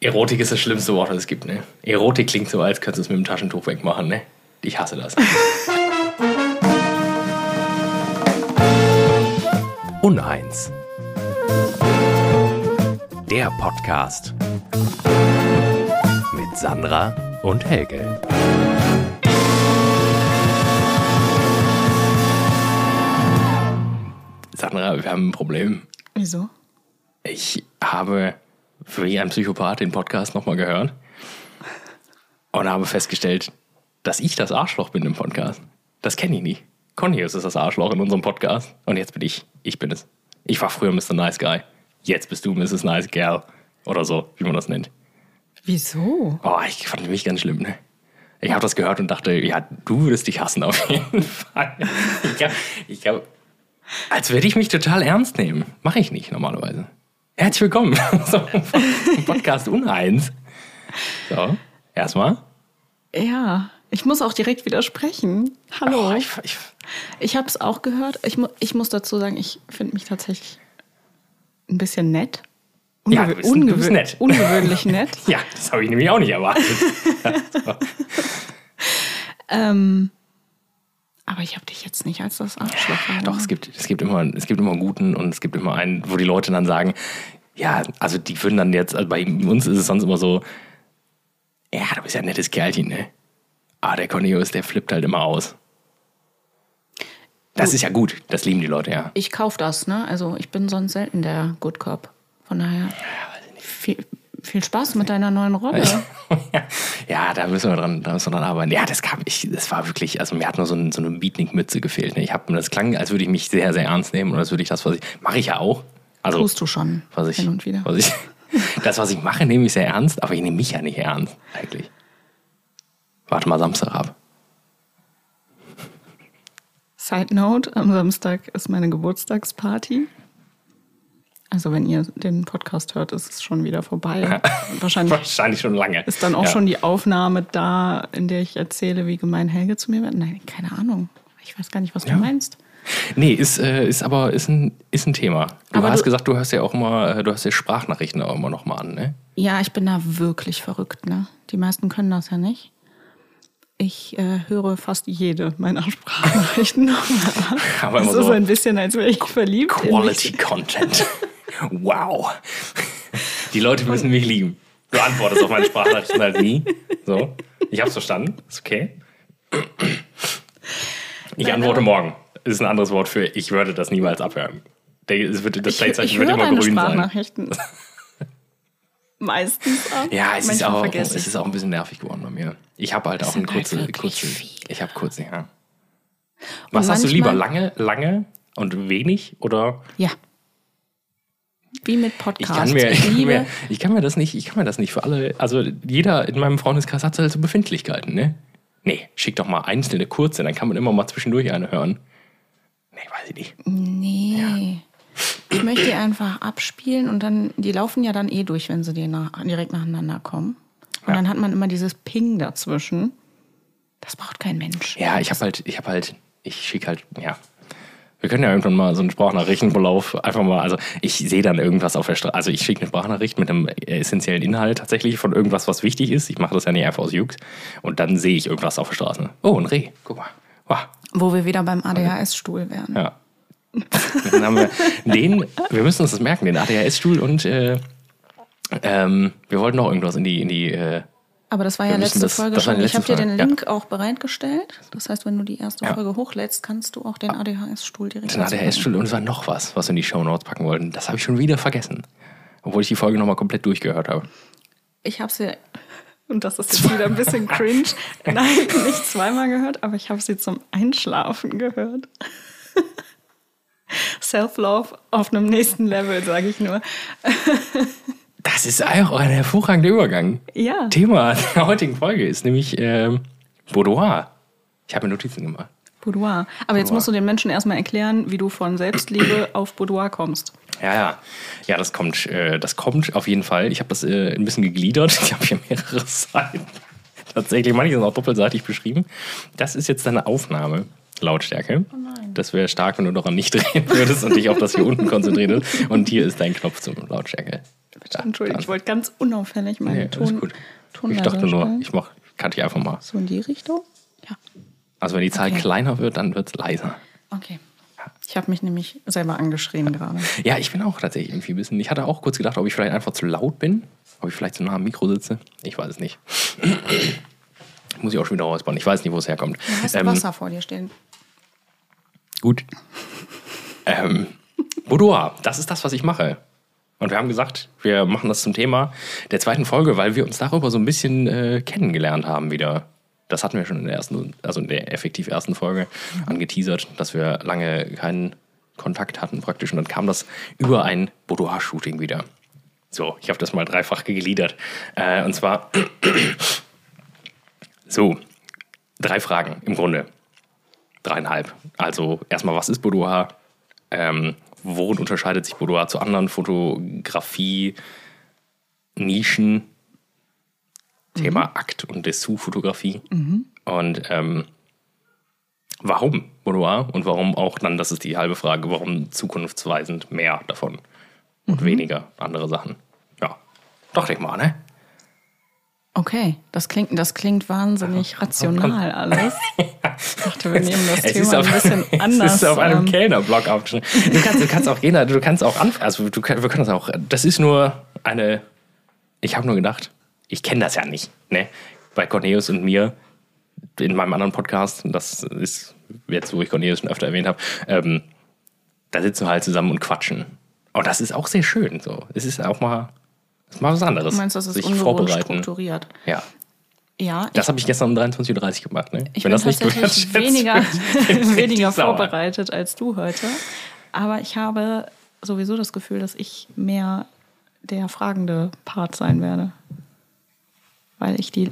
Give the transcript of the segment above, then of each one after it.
Erotik ist das schlimmste Wort, das es gibt, ne? Erotik klingt so, als könntest du es mit dem Taschentuch wegmachen, ne? Ich hasse das. Uneins. Der Podcast. Mit Sandra und Helge. Sandra, wir haben ein Problem. Wieso? Ich habe wie ein Psychopath den Podcast nochmal gehört und habe festgestellt, dass ich das Arschloch bin im Podcast. Das kenne ich nie. Connius ist das Arschloch in unserem Podcast und jetzt bin ich. Ich bin es. Ich war früher Mr. Nice Guy. Jetzt bist du Mrs. Nice Girl. Oder so, wie man das nennt. Wieso? Oh, ich fand mich ganz schlimm, ne? Ich habe das gehört und dachte, ja, du würdest dich hassen auf jeden Fall. Ich glaube, als würde ich mich total ernst nehmen. Mache ich nicht normalerweise. Herzlich willkommen zum Podcast Uneins. So, erstmal. Ja, ich muss auch direkt widersprechen. Hallo. Oh, ich ich, ich, habe es auch gehört. Ich, mu ich muss dazu sagen, ich finde mich tatsächlich ein bisschen nett. Ja, Ungewö- du bist- du bist ungewö- nett. Ungewöhnlich nett. ja, das habe ich nämlich auch nicht erwartet. so. Ähm, aber ich habe dich jetzt nicht als das Arschloch. Doch, wahrgenommen. es gibt, es, gibt immer, es gibt immer einen guten und es gibt immer einen, wo die Leute dann sagen, ja, also die würden dann jetzt, also bei uns ist es sonst immer so, ja, du bist ja ein nettes Kerlchen, ne? Aber der Cornelius, der flippt halt immer aus. Das Du- ist ja gut, das lieben die Leute, ja. Ich kauf das, ne? Also ich bin sonst selten der Good Cop. Von daher viel, viel Spaß mit deiner neuen Rolle. ja, da müssen wir dran, da müssen wir dran arbeiten. Ja, das kam ich, das war wirklich, also mir hat nur so, ein, so eine Beatnik-Mütze gefehlt. Ne? Ich habe das klang, als würde ich mich sehr, sehr ernst nehmen und als würde ich das, was ich, mache ich ja auch. Also, Tust du schon was ich, hin und wieder. Was ich, das, was ich mache, nehme ich sehr ernst, aber ich nehme mich ja nicht ernst, eigentlich. Warte mal Samstag ab. Side Note, am Samstag ist meine Geburtstagsparty. Also wenn ihr den Podcast hört, ist es schon wieder vorbei. Wahrscheinlich Wahrscheinlich schon lange. ist dann auch ja. schon die Aufnahme da, in der ich erzähle, wie gemein Helge zu mir wird. Nein, keine Ahnung. Ich weiß gar nicht, was Ja. du meinst. Nee, ist, äh, ist aber ist ein, ist ein Thema. Du Aber hast du- gesagt, du hörst ja auch immer, äh, du hast ja Sprachnachrichten auch immer noch mal an, ne? Ja, ich bin da wirklich verrückt, ne? Die meisten können das ja nicht. Ich äh, höre fast jede meiner Sprachnachrichten nochmal an. Es immer ist so ein bisschen, als wäre ich verliebt. Quality Content. wow. Die Leute müssen mich lieben. Du antwortest auf meine Sprachnachrichten halt nie. So. Ich hab's verstanden. Ist okay. Ich Nein, antworte morgen. Ist ein anderes Wort für ich würde das niemals abhören. Es wird- Das Ich, Playzeichen ich wird immer grün sein. Sprachnachrichten. Meistens ab. Ja, es ist, auch, es ich ist auch ein bisschen nervig geworden bei mir. Ich habe halt auch halt kurze, kurze ich habe kurze, ja. Was hast du lieber? Lange, lange und wenig oder Ja. Wie mit Ich Podcast. kann, mir, ich, kann mir, ich kann mir das nicht, ich kann mir das nicht für alle. Also jeder in meinem Freundeskreis hat halt so Befindlichkeiten, ne? Nee, schick doch mal einzelne kurze, dann kann man immer mal zwischendurch eine hören. Nee, weiß ich nicht. Nee. Ich möchte die einfach abspielen und dann, die laufen ja dann eh durch, wenn sie die nach, direkt nacheinander kommen. Und Ja. dann hat man immer dieses Ping dazwischen. Das braucht kein Mensch. Ja, ich habe halt, ich habe halt, ich schicke halt, ja. Wir können ja irgendwann mal so einen Sprachnachrichtenverlauf einfach mal, also ich sehe dann irgendwas auf der Straße, also ich schicke eine Sprachnachricht mit einem essentiellen Inhalt tatsächlich von irgendwas, was wichtig ist. Ich mache das ja nicht einfach aus Jux. Und dann sehe ich irgendwas auf der Straße. Oh, ein Reh, guck mal. Wow. Wo wir wieder beim ADHS-Stuhl wären. Ja. Dann haben wir den, wir müssen uns das merken, den ADHS-Stuhl und äh, ähm, wir wollten noch irgendwas in die, in die äh, Aber das war ja letzte das- Folge das schon. Ich habe dir den Folge, ja. Link auch bereitgestellt. Das heißt, wenn du die erste Ja. Folge hochlädst, kannst du auch den ADHS-Stuhl direkt den ADHS-Stuhl und es war noch was, was wir in die Show Notes packen wollten. Das habe ich schon wieder vergessen. Obwohl ich die Folge nochmal komplett durchgehört habe. Ich habe sie, und das ist jetzt wieder ein bisschen cringe, nein, nicht zweimal gehört, aber ich habe sie zum Einschlafen gehört. Self-Love auf einem nächsten Level, sage ich nur. Das ist auch ein hervorragender Übergang. Ja. Thema der heutigen Folge ist nämlich ähm, Boudoir. Ich habe mir Notizen gemacht. Boudoir. Aber jetzt Boudoir. musst du den Menschen erstmal erklären, wie du von Selbstliebe auf Boudoir kommst. Ja, ja. Ja, das kommt, äh, das kommt auf jeden Fall. Ich habe das äh, ein bisschen gegliedert. Ich habe hier mehrere Seiten. Tatsächlich, manche sind auch doppelseitig beschrieben. Das ist jetzt deine Aufnahme. Lautstärke. Oh nein. Das wäre stark, wenn du daran nicht drehen würdest und dich auf das hier unten konzentrierst. Und hier ist dein Knopf zum Lautstärke. Bitte entschuldigung, ich wollte ganz unauffällig meinen Nee, Ton, gut. Ich dachte nur, ich mach, kann ich einfach mal. So in die Richtung? Ja. Also wenn die Zahl Okay. kleiner wird, dann wird es leiser. Okay. Ich habe mich nämlich selber angeschrien gerade. Ja, ich bin auch tatsächlich irgendwie ein bisschen. Ich hatte auch kurz gedacht, ob ich vielleicht einfach zu laut bin, ob ich vielleicht zu nah am Mikro sitze. Ich weiß es nicht. Muss ich auch schon wieder rausbauen. Ich weiß nicht, wo es herkommt. Du hast Ähm, Wasser vor dir stehen. Gut. ähm, Boudoir, das ist das, was ich mache. Und wir haben gesagt, wir machen das zum Thema der zweiten Folge, weil wir uns darüber so ein bisschen äh, kennengelernt haben wieder. Das hatten wir schon in der ersten, also in der effektiv ersten Folge angeteasert, dass wir lange keinen Kontakt hatten praktisch. Und dann kam das über ein Boudoir-Shooting wieder. So, ich habe das mal dreifach gegliedert. Äh, und zwar so, drei Fragen im Grunde dreieinhalb. Also erstmal, was ist Boudoir? Ähm, worin unterscheidet sich Boudoir zu anderen Fotografie-Nischen? Thema Akt- und Dessous-Fotografie. Und ähm, warum Boudoir und warum auch dann, das ist die halbe Frage, warum zukunftsweisend mehr davon und weniger andere Sachen. Ja, dachte ich mal, ne? Okay, das klingt, das klingt wahnsinnig rational alles. Ich dachte, wir nehmen das Es ist Thema auf, ein bisschen anders. Es ist auf einem ähm, Kellnerblock aufgeschrieben. Du kannst, du kannst auch gehen, du kannst auch anfangen. Also du, wir können das auch. Das ist nur eine. Ich habe nur gedacht, ich kenne das ja nicht. Ne? Bei Cornelius und mir in meinem anderen Podcast, das ist jetzt, wo ich Cornelius schon öfter erwähnt habe, ähm, da sitzen wir halt zusammen und quatschen. Und das ist auch sehr schön. So, es ist auch mal, ist mal was anderes. Du meinst, das ist sich vorbereiten. strukturiert. Ja, Ja, das habe ich gestern um 23.30 Uhr gemacht. Ne? Ich Wenn bin das nicht tatsächlich weniger, weniger vorbereitet als du heute. Aber ich habe sowieso das Gefühl, dass ich mehr der fragende Part sein werde. Weil ich die.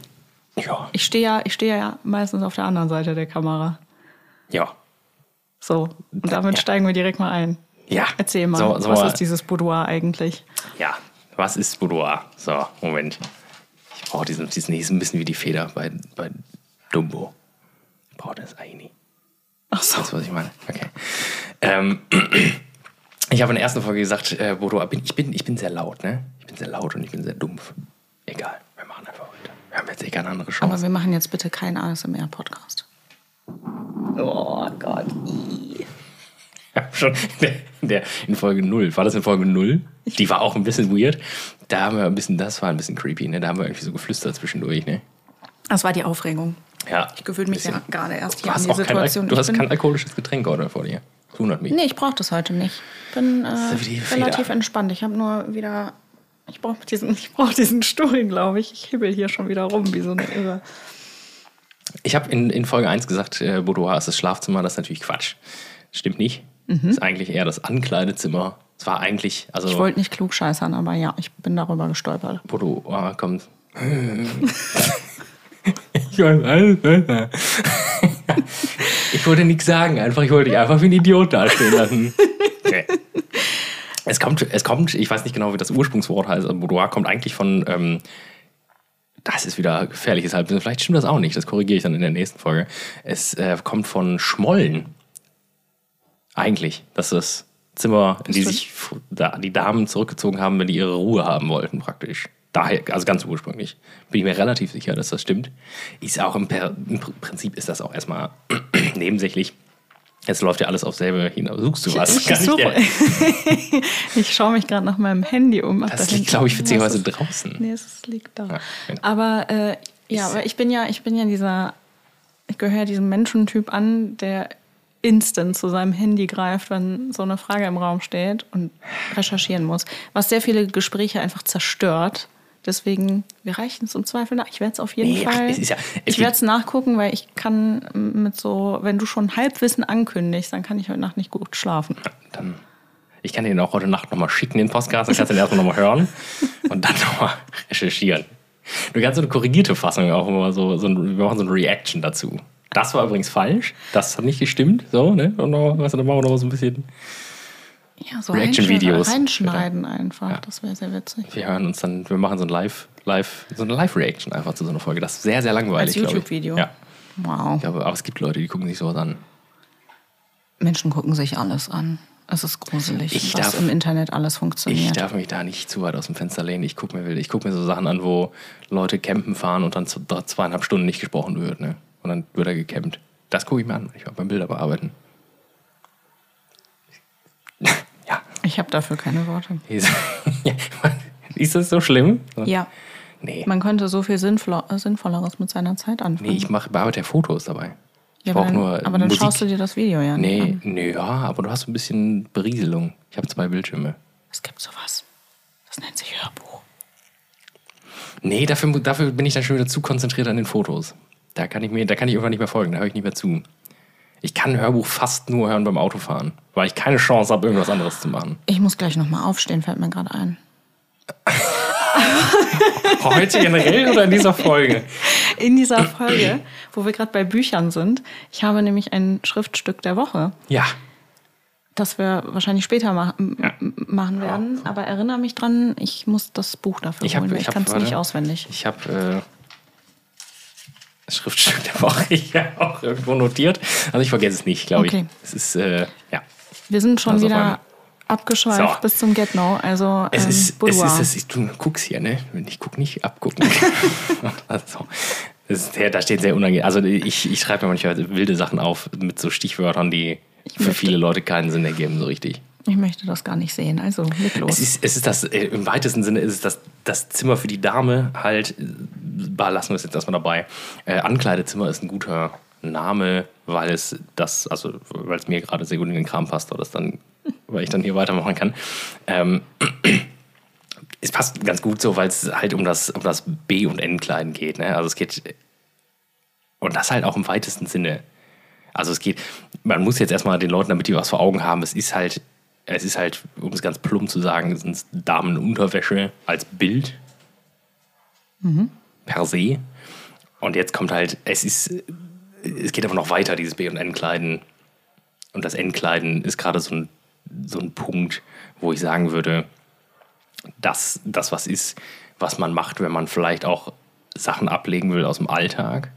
Ja, Ich stehe ja, ich stehe ja meistens auf der anderen Seite der Kamera. ja. So. Und damit Ja. steigen wir direkt mal ein. Ja. Erzähl mal, So, so was mal- ist dieses Boudoir eigentlich? Ja, was ist Boudoir? So, Moment. Ich brauche diesen, diesen ist ein bisschen wie die Feder bei, bei Dumbo. Ich brauche das eigentlich nicht. Ach so. Du, was ich meine? Okay. Ähm, ich habe in der ersten Folge gesagt, äh, Boudoir, bin, ich, bin, ich bin sehr laut, ne? Ich bin sehr laut und ich bin sehr dumpf. Egal, wir haben jetzt eh keine andere Aber Chance. wir machen jetzt bitte keinen ASMR-Podcast. Oh Gott. Hab schon in, der, in, der, in Folge 0, war das in Folge 0? Die war auch ein bisschen weird. Da haben wir ein bisschen, das war ein bisschen creepy, ne? Da haben wir irgendwie so geflüstert zwischendurch, ne? Das war die Aufregung. Ja. Ich gewöhne mich ja gerade erst hier an die kein, Situation. Al- du Ich hast kein alkoholisches Getränk oder vor dir. Das wundert mich. Nee, ich brauche das heute nicht. Ich bin äh, relativ entspannt. Ich habe nur wieder. Ich brauche diesen, ich brauch diesen Stuhl, glaube ich. Ich hibbel hier schon wieder rum, wie so eine Irre. Ich habe in, in Folge 1 gesagt, äh, Boudoir ist das Schlafzimmer. Das ist natürlich Quatsch. Stimmt nicht. Das ist eigentlich eher das Ankleidezimmer. Es war eigentlich, also Ich wollte nicht klug scheißern, aber ja, ich bin darüber gestolpert. Boudoir kommt. ich weiß alles besser. ich wollte nichts sagen, einfach, ich wollte dich einfach wie ein Idiot dastehen lassen. Okay. Es kommt, es kommt, ich weiß nicht genau, wie das Ursprungswort heißt, aber Boudoir kommt eigentlich von, ähm, das ist wieder gefährliches Halbwissen, vielleicht stimmt das auch nicht, das korrigiere ich dann in der nächsten Folge. Es äh, kommt von Schmollen. Eigentlich, dass das Zimmer, in die das- sich da, die Damen zurückgezogen haben, wenn die ihre Ruhe haben wollten, praktisch. Daher, also ganz ursprünglich. Bin ich mir relativ sicher, dass das stimmt. Ist auch im, im Pr- Prinzip ist das auch erstmal nebensächlich. Jetzt läuft ja alles auf selbe hinaus. Suchst du was? Ich, ich suche, ich schaue mich gerade nach meinem Handy um. Ach, Das da liegt, glaube ich, witzigerweise draußen. Nee, es liegt da. Ja, genau. Aber äh, ja, aber ich bin ja, ich bin ja dieser, ich gehöre diesem Menschentyp an, der instant zu seinem Handy greift, wenn so eine Frage im Raum steht und recherchieren muss. Was sehr viele Gespräche einfach zerstört. Deswegen, wir reichen es im Zweifel nach. Ich werde es auf jeden Nee, ach, Fall. ist ja- ich werde es nachgucken, weil ich kann mit so, wenn du schon Halbwissen ankündigst, dann kann ich heute Nacht nicht gut schlafen. Dann, ich kann den auch heute Nacht nochmal schicken, den Podcast. Dann kannst du den erstmal nochmal hören und dann nochmal recherchieren. Du kannst so eine korrigierte Fassung auch immer so, so ein, wir machen so eine Reaction dazu. Das war übrigens falsch. Das hat nicht gestimmt. So, ne? Und noch, weißt du, dann machen wir noch so ein bisschen. Ja, so Reaction-Videos. Reinschneiden einfach. Das wäre sehr witzig. Wir hören uns dann, wir machen so ein Live, Live, so eine Live-Reaction einfach zu so einer Folge. Das ist sehr, sehr langweilig. Als ich. YouTube-Video. Ja. Wow. Ich glaube, aber es gibt Leute, die gucken sich sowas an. Menschen gucken sich alles an. Es ist gruselig, Ich was darf- im Internet alles Ich funktioniert. darf mich da nicht zu weit aus dem Fenster lehnen. Ich gucke mir, ich guck mir so Sachen an, wo Leute campen fahren und dann zweieinhalb Stunden nicht gesprochen wird. Ne? Und dann wird er gecampt. Das gucke ich mir an, manchmal beim Bilder bearbeiten. ja. Ich habe dafür keine Worte. Ist, ist das so schlimm? Ja, Nee. man könnte so viel Sinnvoll Sinnvolleres mit seiner Zeit anfangen. Nee, ich mache bearbeite ja Fotos dabei. Ich ja, brauche aber dann, nur aber dann Musik. schaust du dir das Video ja Nee, an. nee, ja, aber du hast so ein bisschen Berieselung. Ich habe zwei Bildschirme. Es gibt sowas. Das nennt sich Hörbuch. Nee, dafür, dafür bin ich dann schon wieder zu konzentriert an den Fotos. Da kann ich mir, da kann ich irgendwann nicht mehr folgen, da höre ich nicht mehr zu. Ich kann ein Hörbuch fast nur hören beim Autofahren, weil ich keine Chance habe, irgendwas anderes zu machen. Ich muss gleich nochmal aufstehen, fällt mir gerade ein. Heute generell oder in dieser Folge? In dieser Folge, wo wir gerade bei Büchern sind, ich habe nämlich ein Schriftstück der Woche, Ja. das wir wahrscheinlich später ma m- m- machen werden. Aber erinnere mich dran, ich muss das Buch dafür Ich hab- holen. ich Ich, kann es nicht auswendig. Ich habe äh, das Schriftstück der Woche hier auch irgendwo notiert. Also ich vergesse es nicht, glaube Okay. ich. Es ist, äh, ja. Wir sind schon Also wieder abgeschweift So. bis zum Get No. Also Es ähm, ist, es ist, es ist, du guckst hier, ne? Ich guck nicht, abgucken. also, ist sehr, da steht sehr unangenehm. Also ich, ich schreibe mir manchmal wilde Sachen auf mit so Stichwörtern, die für viele Leute keinen Sinn ergeben, so richtig. Ich möchte das gar nicht sehen. Also leg los. Es ist, es ist das, äh, im weitesten Sinne ist es das, das Zimmer für die Dame halt, lassen wir es jetzt erstmal dabei. Äh, Ankleidezimmer ist ein guter Name, weil es das, also weil es mir gerade sehr gut in den Kram passt, oder das dann, weil ich dann hier weitermachen kann. Ähm, es passt ganz gut so, weil es halt um das, um das B- und N-Kleiden geht. Ne? Also es geht, und das halt auch im weitesten Sinne. Also es geht, man muss jetzt erstmal den Leuten, damit die was vor Augen haben, es ist halt, es ist halt, um es ganz plump zu sagen, sind Damenunterwäsche als Bild per se. Und jetzt kommt halt, es ist, es geht aber noch weiter, dieses B- und N-Kleiden. Und das N-Kleiden ist gerade so ein, so ein Punkt, wo ich sagen würde, dass das was ist, was man macht, wenn man vielleicht auch Sachen ablegen will aus dem Alltag.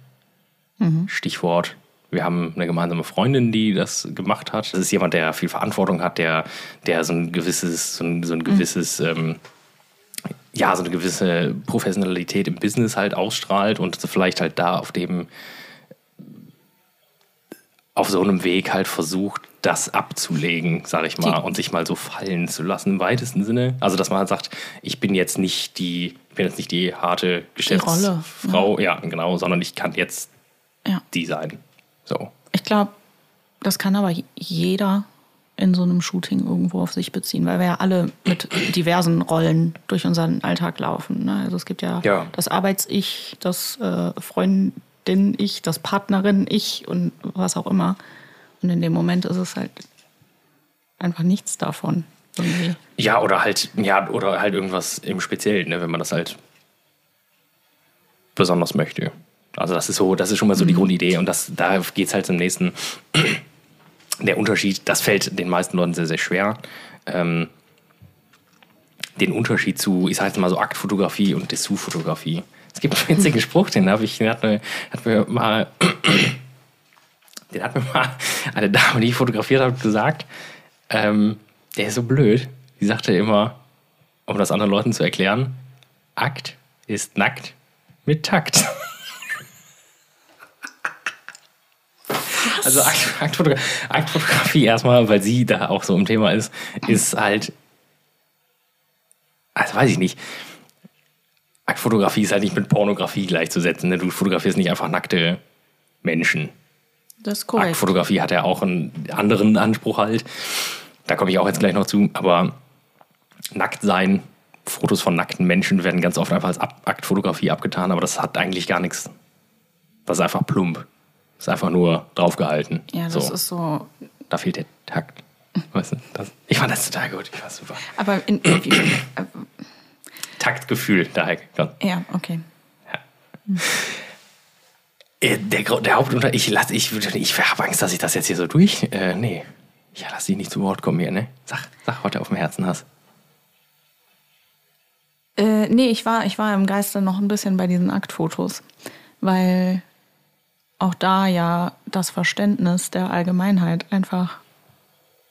Stichwort, wir haben eine gemeinsame Freundin, die das gemacht hat. Das ist jemand, der viel Verantwortung hat, der, der so ein gewisses, so ein, so ein gewisses, ähm, ja, so eine gewisse Professionalität im Business halt ausstrahlt und vielleicht halt da auf dem, auf so einem Weg halt versucht, das abzulegen, sag ich mal, Die- und sich mal so fallen zu lassen im weitesten Sinne. Also, dass man halt sagt, ich bin jetzt nicht die, ich bin jetzt nicht die harte Rolle, Geschäftsfrau, ja. genau, sondern ich kann jetzt ja. die sein. So. Ich glaube, das kann aber jeder in so einem Shooting irgendwo auf sich beziehen, weil wir ja alle mit diversen Rollen durch unseren Alltag laufen. Ne? Also es gibt ja, Ja. das Arbeits-Ich, das äh, Freundin-Ich, das Partnerin-Ich und was auch immer. Und in dem Moment ist es halt einfach nichts davon. Irgendwie. Ja, oder halt, ja, oder halt irgendwas im Speziellen, ne, wenn man das halt besonders möchte. Also das ist so, das ist schon mal so die Grundidee und das, da geht es halt zum nächsten. Der Unterschied, das fällt den meisten Leuten sehr, sehr schwer. Ähm, den Unterschied zu, ich sage jetzt mal so Aktfotografie und Dessous-Fotografie. Es gibt einen witzigen Spruch, den habe ich, den hat mir, hat mir mal, den hat mir mal eine Dame, die ich fotografiert habe, gesagt. Ähm, der ist so blöd. Die sagte immer, um das anderen Leuten zu erklären, Akt ist nackt mit Takt. Also Akt, Aktfotogra Aktfotografie erstmal, weil sie da auch so im Thema ist, ist halt, also weiß ich nicht. Aktfotografie ist halt nicht mit Pornografie gleichzusetzen. Ne? Du fotografierst nicht einfach nackte Menschen. Das ist korrekt. Aktfotografie hat ja auch einen anderen Anspruch halt. Da komme ich auch jetzt gleich noch zu. Aber nackt sein, Fotos von nackten Menschen werden ganz oft einfach als Aktfotografie abgetan, aber das hat eigentlich gar nichts. Das ist einfach plump. Ist einfach nur draufgehalten. Ja, das so, ist so. da fehlt der Takt. Weißt du, das, ich fand das total gut. Ich war super. Aber in, wie, äh, Taktgefühl, daher. kommt- ja, okay. Äh, Der, Grund- der Hauptunter, ich ich, ich habe Angst, dass ich das jetzt hier so durch. Äh, nee. Ich lasse dich nicht zu Wort kommen hier, ne? Sag, sag, was du auf dem Herzen hast. Äh, nee, ich war, ich war im Geiste noch ein bisschen bei diesen Aktfotos, weil auch da ja das Verständnis der Allgemeinheit einfach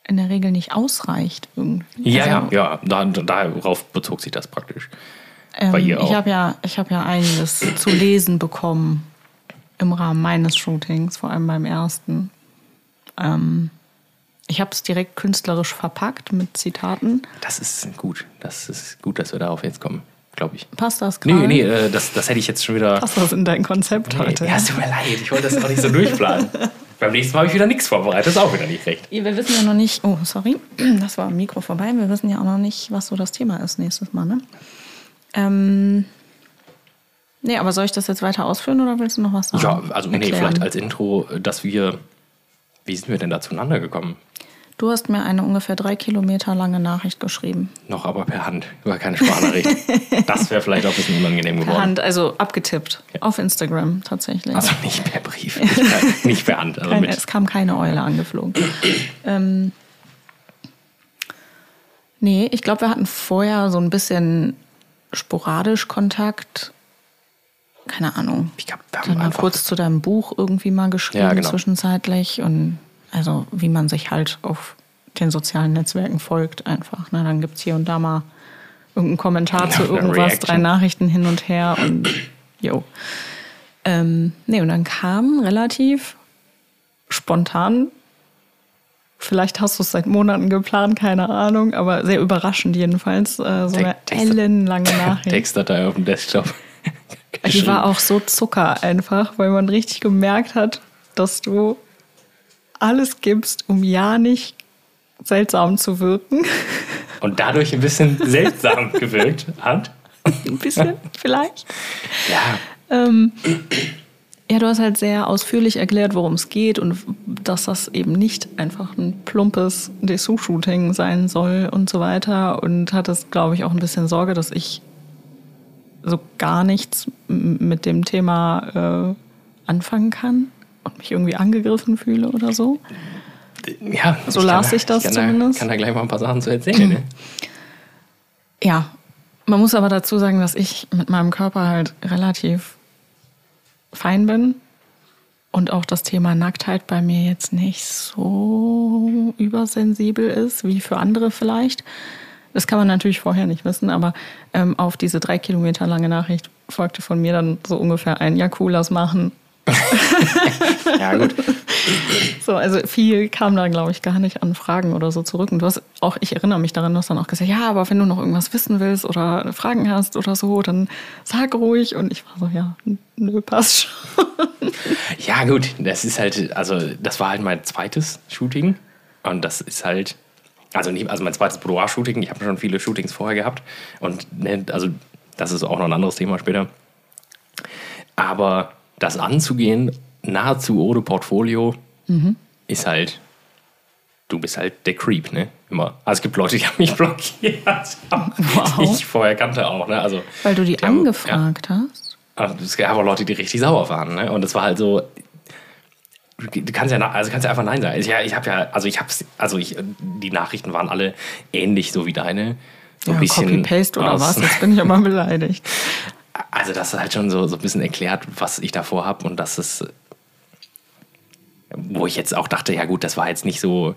in der Regel nicht ausreicht. Irgendwie. Ja, Also, ja, ja, da, darauf bezog sich das praktisch. Ähm, Bei ihr auch. Ich habe ja, ich hab ja einiges zu lesen bekommen im Rahmen meines Shootings, vor allem beim ersten. Ähm, ich habe es direkt künstlerisch verpackt mit Zitaten. Das ist gut. Das ist gut, dass wir darauf jetzt kommen, glaube ich. Passt das Nee, gerade? nee, äh, das, das hätte ich jetzt schon wieder. Passt das in dein Konzept heute? Ja, es tut mir leid, ich wollte das auch nicht so durchplanen. Beim nächsten Mal habe ich wieder nichts vorbereitet, ist auch wieder nicht recht. Wir wissen ja noch nicht, oh, sorry, das war am Mikro vorbei. Wir wissen ja auch noch nicht, was so das Thema ist nächstes Mal, ne? Ähm, nee, aber soll ich das jetzt weiter ausführen oder willst du noch was sagen? Ja, also nee, Erklären? vielleicht als Intro, dass wir. Wie sind wir denn da zueinander gekommen? Du hast mir eine ungefähr drei Kilometer lange Nachricht geschrieben. Noch aber per Hand, über keine Sprachnachricht. das wäre vielleicht auch ein bisschen unangenehm Per geworden. Hand, also abgetippt. Ja. Auf Instagram tatsächlich. Also nicht per Brief, nicht per, nicht per Hand. Also Keine, es kam keine Eule angeflogen. ähm, nee, ich glaube, wir hatten vorher so ein bisschen sporadisch Kontakt. Keine Ahnung. ich glaube, wir haben Dann einfach. kurz zu deinem Buch irgendwie mal geschrieben, Ja, genau. zwischenzeitlich. Und also wie man sich halt auf den sozialen Netzwerken folgt einfach. Ne? Dann gibt es hier und da mal irgendeinen Kommentar zu Eine irgendwas, Reaction. drei Nachrichten hin und her und jo. Ähm, nee, und dann kam relativ spontan, vielleicht hast du es seit Monaten geplant, keine Ahnung, aber sehr überraschend jedenfalls, äh, so eine Text- ellenlange Nachricht. Textdatei auf dem Desktop. Die war auch so Zucker einfach, weil man richtig gemerkt hat, dass du alles gibst, um ja nicht seltsam zu wirken. Und dadurch ein bisschen seltsam gewirkt hat. Ein bisschen vielleicht. Ja, Ähm, ja, du hast halt sehr ausführlich erklärt, worum es geht und dass das eben nicht einfach ein plumpes Dessous-Shooting sein soll und so weiter. Und hattest, glaube ich, auch ein bisschen Sorge, dass ich so gar nichts mit dem Thema äh, anfangen kann und mich irgendwie angegriffen fühle oder so. ja. So ich las ich das kann zumindest. Da, kann da gleich mal ein paar Sachen zu erzählen. Ne? Ja, man muss aber dazu sagen, dass ich mit meinem Körper halt relativ fein bin und auch das Thema Nacktheit bei mir jetzt nicht so übersensibel ist wie für andere vielleicht. Das kann man natürlich vorher nicht wissen, aber ähm, auf diese drei Kilometer lange Nachricht folgte von mir dann so ungefähr ein Ja, cool, lass machen. Ja, gut. So, also viel kam da, glaube ich, gar nicht an Fragen oder so zurück. Und du hast auch, ich erinnere mich daran, du hast dann auch gesagt, ja, aber wenn du noch irgendwas wissen willst oder Fragen hast oder so, dann sag ruhig. Und ich war so, ja, nö, passt schon. Ja, gut, das ist halt, also das war halt mein zweites Shooting. Und das ist halt, also nicht, also mein zweites Boudoir-Shooting. Ich habe schon viele Shootings vorher gehabt. Und ne, also das ist auch noch ein anderes Thema später. Aber das anzugehen, nahezu ohne Portfolio, ist halt, du bist halt der Creep, ne? Immer. Also es gibt Leute, die haben mich blockiert, Wow. die ich vorher kannte auch, ne? Also, Weil du die, die haben- angefragt hast. aber es gab auch Leute, die richtig sauer waren, ne? Und es war halt so, du kannst ja, also kannst ja einfach nein sagen. Ja, ich habe ja, also ich hab's, also ich, die Nachrichten waren alle ähnlich so wie deine. So ein Ja, bisschen Copy-Paste oder was? Jetzt bin ich aber beleidigt. Also das ist halt schon so, so ein bisschen erklärt, was ich davor habe und das ist, wo ich jetzt auch dachte, ja gut, das war jetzt nicht so,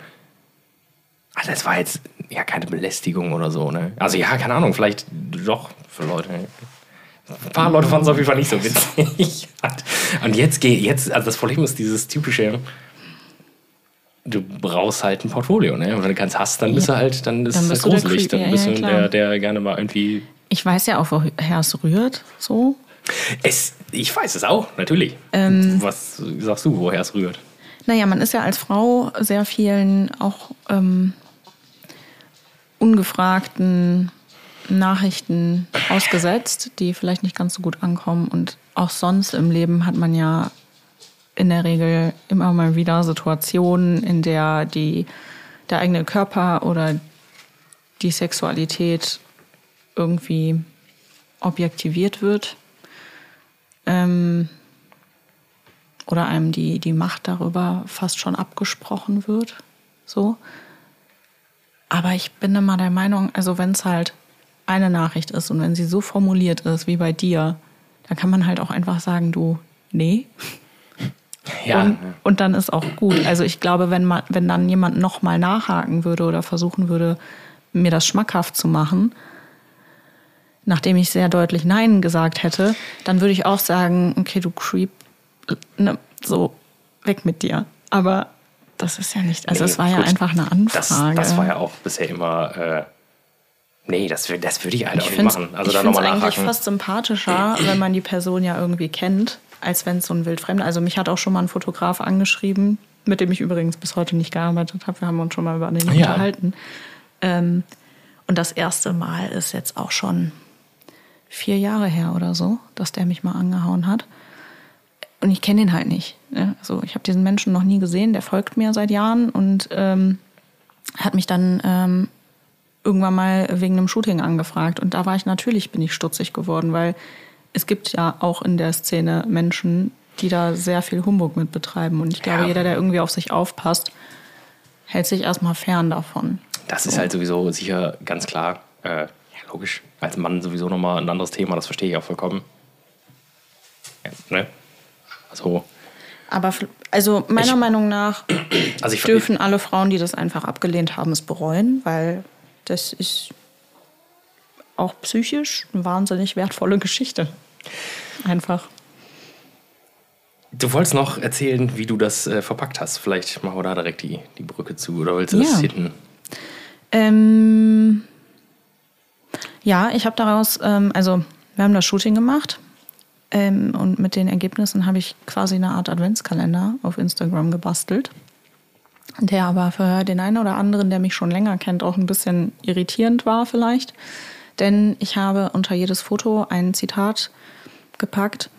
ah, das war jetzt ja keine Belästigung oder so, ne? Also ja, keine Ahnung, vielleicht doch für Leute. Ein paar Leute fanden es auf jeden Fall nicht so witzig. Und jetzt geht, jetzt, also das Problem ist dieses typische, du brauchst halt ein Portfolio, ne? Und wenn du keins hast, dann bist du halt, dann ist Dann es der gruselig. Dann bist ja, du der, der gerne mal irgendwie Ich weiß ja auch, woher es rührt. So. Es, ich weiß es auch, natürlich. Ähm. Was sagst du, woher es rührt? Naja, man ist ja als Frau sehr vielen auch ähm, ungefragten Nachrichten ausgesetzt, die vielleicht nicht ganz so gut ankommen. Und auch sonst im Leben hat man ja in der Regel immer mal wieder Situationen, in der die, der eigene Körper oder die Sexualität irgendwie objektiviert wird. Ähm, oder einem die, die Macht darüber fast schon abgesprochen wird. So. Aber ich bin immer der Meinung, also wenn es halt eine Nachricht ist und wenn sie so formuliert ist wie bei dir, dann kann man halt auch einfach sagen, du, nee. Ja. Und, und dann ist auch gut. Also ich glaube, wenn man, wenn dann jemand nochmal nachhaken würde oder versuchen würde, mir das schmackhaft zu machen, nachdem ich sehr deutlich Nein gesagt hätte, dann würde ich auch sagen, okay, du Creep, ne, so weg mit dir. Aber das ist ja nicht, also Nee, es war ja gut. einfach eine Das, Anfrage. das war ja auch bisher immer. Äh, nee, das, das würde ich halt ich auch nicht machen. Also es da nochmal eigentlich nachhaken. fast sympathischer, wenn man die Person ja irgendwie kennt, als wenn es so ein Wildfremder. Also mich hat auch schon mal ein Fotograf angeschrieben, mit dem ich übrigens bis heute nicht gearbeitet habe. Wir haben uns schon mal über den Ja. unterhalten. Ähm, und das erste Mal ist jetzt auch schon vier Jahre her oder so, dass der mich mal angehauen hat. Und ich kenne ihn halt nicht. Ne? Also ich habe diesen Menschen noch nie gesehen, der folgt mir seit Jahren und ähm, hat mich dann ähm, irgendwann mal wegen einem Shooting angefragt. Und da war ich natürlich, bin ich stutzig geworden, weil es gibt ja auch in der Szene Menschen, die da sehr viel Humbug mit betreiben. Und ich glaube, Ja. jeder, der irgendwie auf sich aufpasst, hält sich erstmal fern davon. Das ist halt sowieso sicher ganz klar. Äh, logisch. Als Mann sowieso nochmal ein anderes Thema, das verstehe ich auch vollkommen. Ja, ne? Also, Aber also meiner Ich- Meinung nach also ich dürfen alle Frauen, die das einfach abgelehnt haben, es bereuen, weil das ist auch psychisch eine wahnsinnig wertvolle Geschichte. Einfach. Du wolltest noch erzählen, wie du das äh, verpackt hast. Vielleicht machen wir da direkt die, die Brücke zu. Oder willst du das Ja. hinten? Ähm, ja, ich habe daraus, ähm, also wir haben das Shooting gemacht ähm, und mit den Ergebnissen habe ich quasi eine Art Adventskalender auf Instagram gebastelt, der aber für den einen oder anderen, der mich schon länger kennt, auch ein bisschen irritierend war vielleicht. Denn ich habe unter jedes Foto ein Zitat gepackt,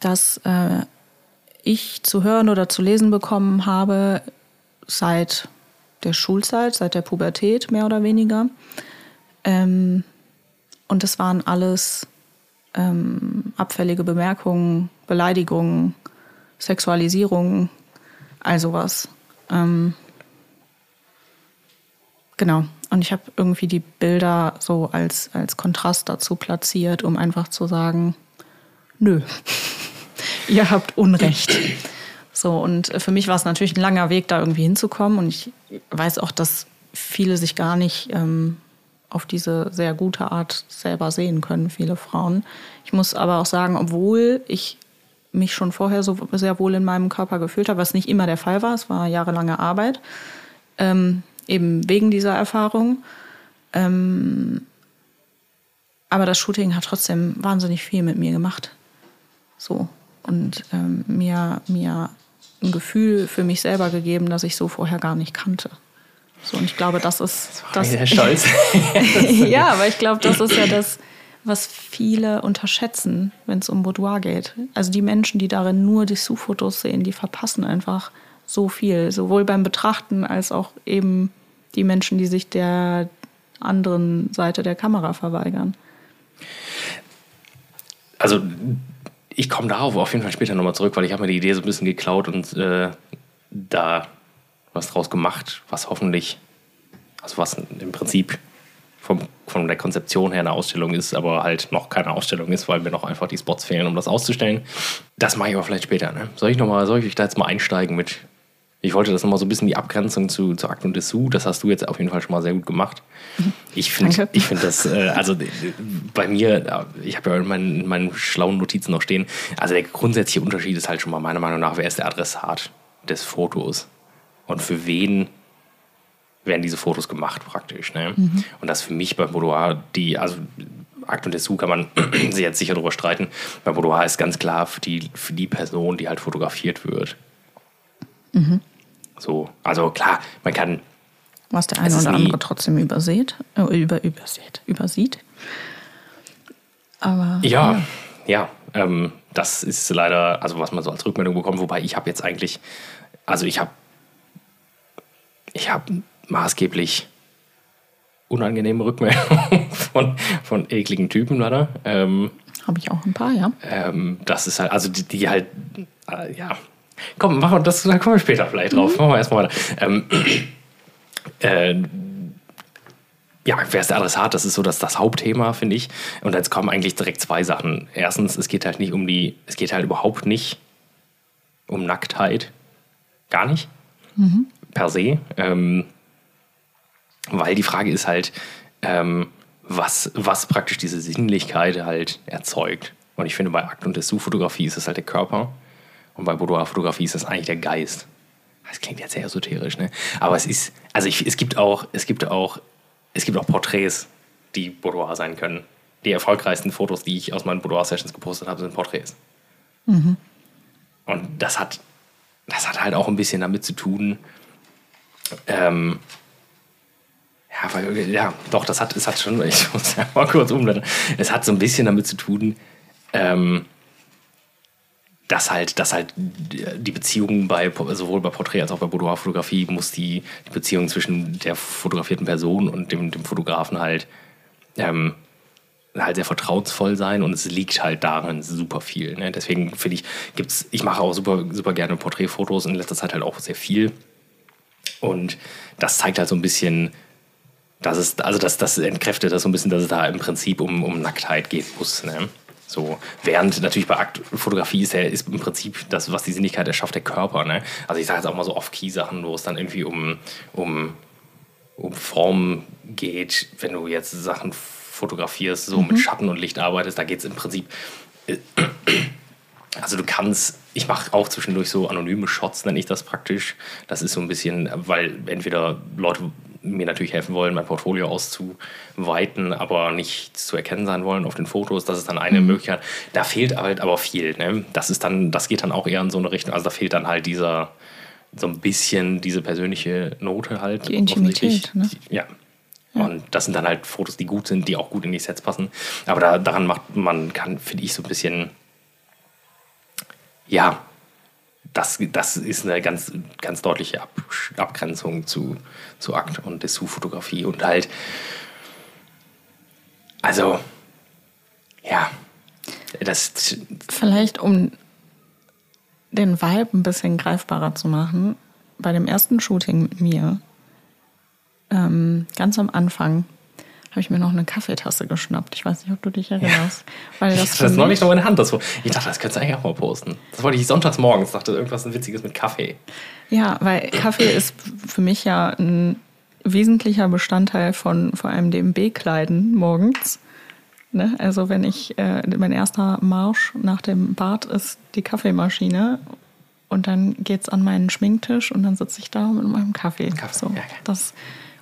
das äh, ich zu hören oder zu lesen bekommen habe seit der Schulzeit, seit der Pubertät mehr oder weniger. Ähm, und es waren alles ähm, abfällige Bemerkungen, Beleidigungen, Sexualisierung, all sowas. Ähm, genau. Und ich habe irgendwie die Bilder so als, als Kontrast dazu platziert, um einfach zu sagen, nö, ihr habt Unrecht. So, und für mich war es natürlich ein langer Weg, da irgendwie hinzukommen. Und ich weiß auch, dass viele sich gar nicht ähm, auf diese sehr gute Art selber sehen können, viele Frauen. Ich muss aber auch sagen, obwohl ich mich schon vorher so sehr wohl in meinem Körper gefühlt habe, was nicht immer der Fall war, es war jahrelange Arbeit, ähm, eben wegen dieser Erfahrung. Ähm, aber das Shooting hat trotzdem wahnsinnig viel mit mir gemacht. So. Und ähm, mir, mir ein Gefühl für mich selber gegeben, das ich so vorher gar nicht kannte. So, und ich glaube, das ist das. Sehr stolz. ja, aber ich glaube, das ist ja das, was viele unterschätzen, wenn es um Boudoir geht. Also die Menschen, die darin nur Dessous-Fotos sehen, die verpassen einfach so viel. Sowohl beim Betrachten als auch eben die Menschen, die sich der anderen Seite der Kamera verweigern. Also, ich komme darauf auf jeden Fall später nochmal zurück, weil ich habe mir die Idee so ein bisschen geklaut und äh, da was draus gemacht, was hoffentlich, also was im Prinzip vom, von der Konzeption her eine Ausstellung ist, aber halt noch keine Ausstellung ist, weil mir noch einfach die Spots fehlen, um das auszustellen. Das mache ich aber vielleicht später. Ne? Soll ich noch mal, soll ich da jetzt mal einsteigen mit? Ich wollte das nochmal so ein bisschen die Abgrenzung zu, zu Akt und Dessous, das hast du jetzt auf jeden Fall schon mal sehr gut gemacht. Ich finde ich find das, äh, also äh, bei mir, äh, ich habe ja in meinen, in meinen schlauen Notizen noch stehen, also der grundsätzliche Unterschied ist halt schon mal meiner Meinung nach, wer ist der Adressat des Fotos und für wen werden diese Fotos gemacht praktisch. Ne? Und das für mich beim Boudoir, die, also Akt und Dessous kann man sich jetzt sicher darüber streiten. Beim Boudoir ist ganz klar für die, für die Person, die halt fotografiert wird. So, also klar, man kann, Was der eine oder andere trotzdem übersieht, äh, über, übersieht, übersieht. Aber ja, ja, ähm, das ist leider, also was man so als Rückmeldung bekommt, wobei ich habe jetzt eigentlich, also ich habe, ich habe maßgeblich unangenehme Rückmeldungen von, von ekligen Typen leider. Ähm, habe ich auch ein paar, ja. Ähm, das ist halt, also die, die halt, äh, ja. Komm, machen wir das, da kommen wir später vielleicht drauf. Machen wir erstmal weiter. Ähm, äh, ja, wer ist der Adressat? Das ist so das, das Hauptthema, finde ich. Und jetzt kommen eigentlich direkt zwei Sachen. Erstens, es geht halt nicht um die, es geht halt überhaupt nicht um Nacktheit. Gar nicht. Per se. Ähm, weil die Frage ist halt, ähm, was, was praktisch diese Sinnlichkeit halt erzeugt. Und ich finde, bei Akt- und Dessous-Fotografie ist es halt der Körper. Und bei Boudoir-Fotografie ist es eigentlich der Geist. Das klingt jetzt sehr esoterisch, ne? Aber es ist, also ich, es gibt auch, es gibt auch, es gibt auch Porträts, die Boudoir sein können. Die erfolgreichsten Fotos, die ich aus meinen Boudoir-Sessions gepostet habe, sind Porträts. Und das hat, das hat halt auch ein bisschen damit zu tun, ähm, ja, weil, ja, doch, das hat, es hat schon, ich muss ja mal kurz umblättern. Es hat so ein bisschen damit zu tun, ähm, dass halt, dass halt die Beziehung bei sowohl bei Porträt als auch bei Boudoir-Fotografie muss die, die Beziehung zwischen der fotografierten Person und dem, dem Fotografen halt, ähm, halt sehr vertrauensvoll sein und es liegt halt darin super viel. Ne? Deswegen finde ich, gibt's, ich mache auch super, super gerne Porträtfotos in letzter Zeit halt auch sehr viel. Und das zeigt halt so ein bisschen, dass es, also das, das entkräftet das so ein bisschen, dass es da im Prinzip um, um Nacktheit gehen muss. Ne? So, während natürlich bei Aktfotografie ist, der, ist im Prinzip das, was die Sinnlichkeit erschafft, der Körper. Ne? Also ich sage jetzt auch mal so Off-Key-Sachen, wo es dann irgendwie um, um, um Form geht, wenn du jetzt Sachen fotografierst, so mit Schatten und Licht arbeitest, da geht es im Prinzip. Also du kannst, ich mache auch zwischendurch so anonyme Shots, nenne ich das praktisch. Das ist so ein bisschen, weil entweder Leute mir natürlich helfen wollen, mein Portfolio auszuweiten, aber nicht zu erkennen sein wollen auf den Fotos. Das ist dann eine Möglichkeit. Da fehlt halt aber viel. Ne? Das ist dann, das geht dann auch eher in so eine Richtung. Also da fehlt dann halt dieser so ein bisschen diese persönliche Note halt. Die Intimität, offensichtlich. Ja. Und das sind dann halt Fotos, die gut sind, die auch gut in die Sets passen. Aber da, daran macht man, kann, finde ich, so ein bisschen ja, das, das ist eine ganz, ganz deutliche Ab Abgrenzung zu, zu Akt- und Dessous-Fotografie. Und halt, also, ja, das, Vielleicht, um den Vibe ein bisschen greifbarer zu machen, bei dem ersten Shooting mit mir, ähm, ganz am Anfang, habe ich mir noch eine Kaffeetasse geschnappt. Ich weiß nicht, ob du dich erinnerst. Weil ich das hatte für das mich- neulich noch in der Hand. Das, ich dachte, das könntest du eigentlich auch mal posten. Das wollte ich sonntags morgens. dachte, irgendwas Witziges mit Kaffee. Ja, weil Kaffee ist für mich ja ein wesentlicher Bestandteil von vor allem dem B-Kleiden morgens. Ne? Also wenn ich, äh, mein erster Marsch nach dem Bad ist die Kaffeemaschine und dann geht's an meinen Schminktisch und dann sitze ich da mit meinem Kaffee. Kaffee, so, ja, ja. das,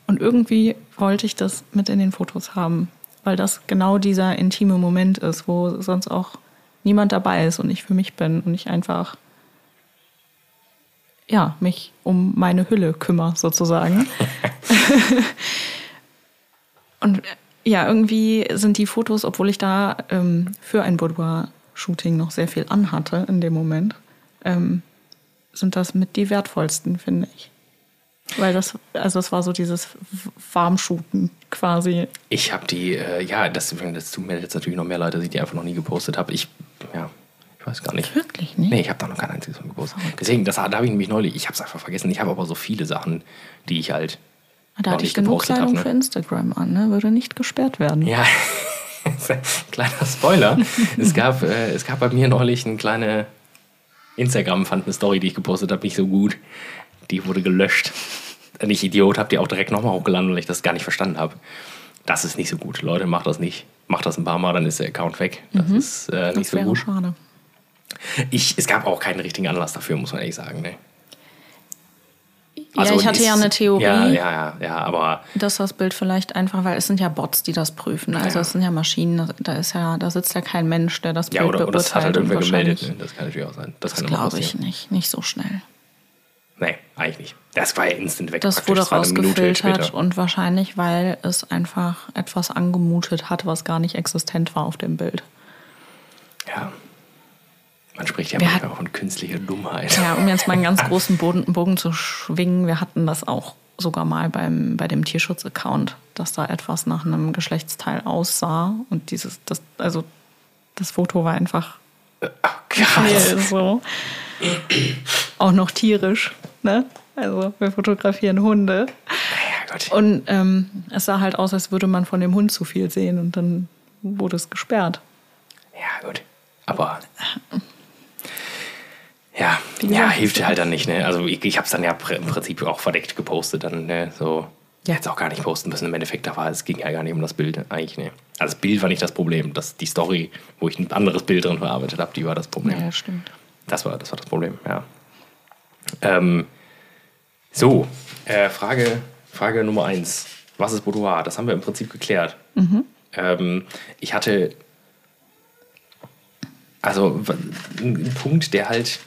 und irgendwie wollte ich das mit in den Fotos haben, weil das genau dieser intime Moment ist, wo sonst auch niemand dabei ist und ich für mich bin und ich einfach ja, mich um meine Hülle kümmere, sozusagen. und ja, irgendwie sind die Fotos, obwohl ich da ähm, für ein Boudoir-Shooting noch sehr viel anhatte in dem Moment, ähm, sind das mit die wertvollsten, finde ich. Weil das, also es war so dieses Warmshooten quasi. Ich habe die, äh, ja, das, das tut mir jetzt natürlich noch mehr leid, dass ich die einfach noch nie gepostet habe. Ich, ja, ich weiß gar nicht. Wirklich nicht? Nee, ich habe da noch kein einziges von gepostet. Deswegen, das, da habe ich nämlich neulich, ich habe es einfach vergessen. Ich habe aber so viele Sachen, die ich halt Da noch hatte ich genug Kleidung hab, für ne? Instagram an, ne? Würde nicht gesperrt werden. Ja, kleiner Spoiler. es, gab, äh, es gab bei mir neulich eine kleine Instagram, fand eine Story, die ich gepostet habe, nicht so gut. Die wurde gelöscht. Und ich Idiot habe die auch direkt nochmal hochgeladen, weil ich das gar nicht verstanden habe. Das ist nicht so gut. Leute, macht das nicht. Macht das ein paar Mal, dann ist der Account weg. Das ist äh, nicht Mhm. Das so gut. schade. Ich, es gab auch keinen richtigen Anlass dafür, muss man ehrlich sagen. Ne? ja, ich hatte ist- ja eine Theorie, Ja, ja, ja, ja, aber dass das Bild vielleicht einfach, weil es sind ja Bots, die das prüfen. Also Ja. es sind ja Maschinen, da ist ja, da sitzt ja kein Mensch, der das ja, oder, oder beurteilt. das hat halt irgendwer gemeldet. Das kann natürlich auch sein. Das, Das glaube ich nicht, nicht so schnell. Nee, eigentlich nicht. Das war ja instant weg. Das wurde rausgefiltert und wahrscheinlich, weil es einfach etwas angemutet hat, was gar nicht existent war auf dem Bild. Ja. Man spricht ja manchmal auch von künstlicher Dummheit. Ja, um jetzt mal einen ganz großen Boden, Bogen zu schwingen, wir hatten das auch sogar mal beim, bei dem Tierschutz-Account, dass da etwas nach einem Geschlechtsteil aussah und dieses, das, also das Foto war einfach Oh, krass. viel so. Auch noch tierisch, ne? Also wir fotografieren Hunde. Ja. Und ähm, es sah halt aus, als würde man von dem Hund zu viel sehen und dann wurde es gesperrt. Ja, gut. Aber. Ja, Ja, hilft halt dann nicht, ne? Also ich, ich habe es dann ja im Prinzip auch verdeckt gepostet, dann, ne? So. Ja, jetzt auch gar nicht posten müssen. Im Endeffekt, da war es ging ja gar nicht um das Bild eigentlich, ne? Also das Bild war nicht das Problem. Das, die Story, wo ich ein anderes Bild drin verarbeitet habe, die war das Problem. Ja, stimmt. Das war das, war das Problem, ja. Ähm, so, äh, Frage, Frage Nummer eins. Was ist Boudoir? Das haben wir im Prinzip geklärt. Ähm, ich hatte also ein Punkt, der halt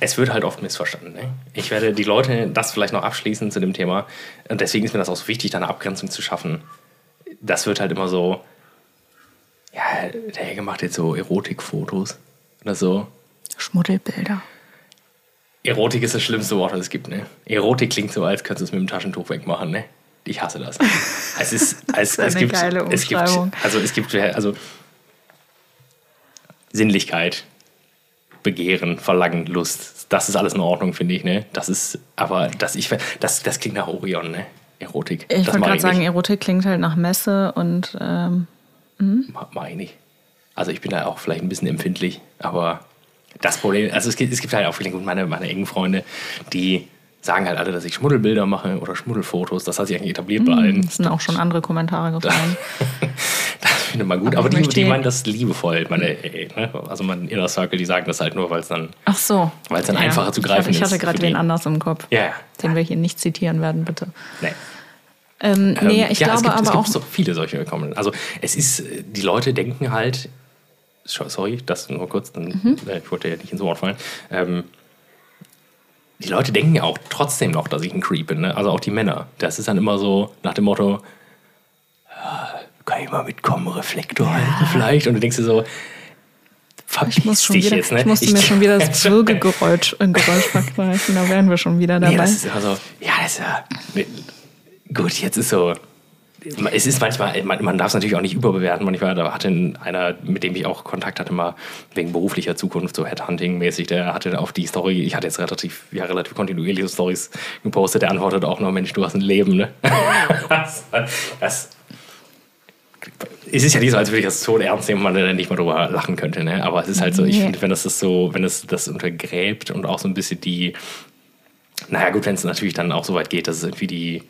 es wird halt oft missverstanden. Ne? Ich werde die Leute das vielleicht noch abschließen zu dem Thema. Und deswegen ist mir das auch so wichtig, da eine Abgrenzung zu schaffen. Das wird halt immer so, ja, der macht jetzt so Erotikfotos oder so. Schmuddelbilder. Erotik ist das schlimmste Wort, das es gibt. Ne? Erotik klingt so, als könntest du es mit dem Taschentuch wegmachen. Ne? Ich hasse das. es ist, es, ist eine es gibt, geile es gibt, also es gibt, also Sinnlichkeit, Begehren, Verlangen, Lust. Das ist alles in Ordnung, finde ich. Ne? Das ist, aber das, ich, das, das klingt nach Orion, ne? Erotik. Ich das wollte gerade sagen. Erotik klingt halt nach Messe und ähm, Ma- Mag ich nicht. Also ich bin da auch vielleicht ein bisschen empfindlich, aber das Problem, also es gibt, es gibt halt auch viele, gut, meine, meine engen Freunde, die sagen halt alle, dass ich Schmuddelbilder mache oder Schmuddelfotos. Das hat sich eigentlich etabliert bei allen. es sind auch schon andere Kommentare gefallen. Das findet man gut. Aber Aber, ich die, die meinen das liebevoll. Meine, ne? Also mein Inner Circle, die sagen das halt nur, weil es dann. Ach so. Weil es dann einfacher zu Ich greifen hatte- Ich hatte ist gerade wen anders im Kopf, Ja, ja. den wir hier nicht zitieren werden, bitte. Nee. Ähm, nee, Ähm, ich ja, glaube es gibt, aber es gibt auch. so viele solche Kommentare. Also es ist, die Leute denken halt, sorry, das nur kurz, dann, Mhm. äh, ich wollte ja nicht ins Wort fallen. Ähm, die Leute denken ja auch trotzdem noch, dass ich ein Creep bin. Ne? Also auch die Männer. Das ist dann immer so nach dem Motto, ja, kann ich mal mitkommen, Reflektor halten vielleicht? Und du denkst dir so, verpiss Ich, muss schon dich wieder, jetzt. Ne? ich musste mir schon wieder das Würgegeräusch ein Geräusch verkneifen, da wären wir schon wieder dabei. Nee, das ist immer so, ja, das ist ja. Gut, jetzt ist so. Es ist manchmal, man, man darf es natürlich auch nicht überbewerten. Manchmal, da hatte einer, mit dem ich auch Kontakt hatte, mal wegen beruflicher Zukunft, so Headhunting-mäßig, der hatte auf die Story, ich hatte jetzt relativ, ja, relativ kontinuierliche Stories gepostet, der antwortet auch noch, Mensch, du hast ein Leben, ne? das, das, es ist ja nicht so, als würde ich das so ernst nehmen, man dann nicht mal drüber lachen könnte, ne? Aber es ist halt so, ich finde, wenn das das so, wenn es das untergräbt und auch so ein bisschen die, naja, gut, wenn es natürlich dann auch so weit geht, dass es irgendwie die,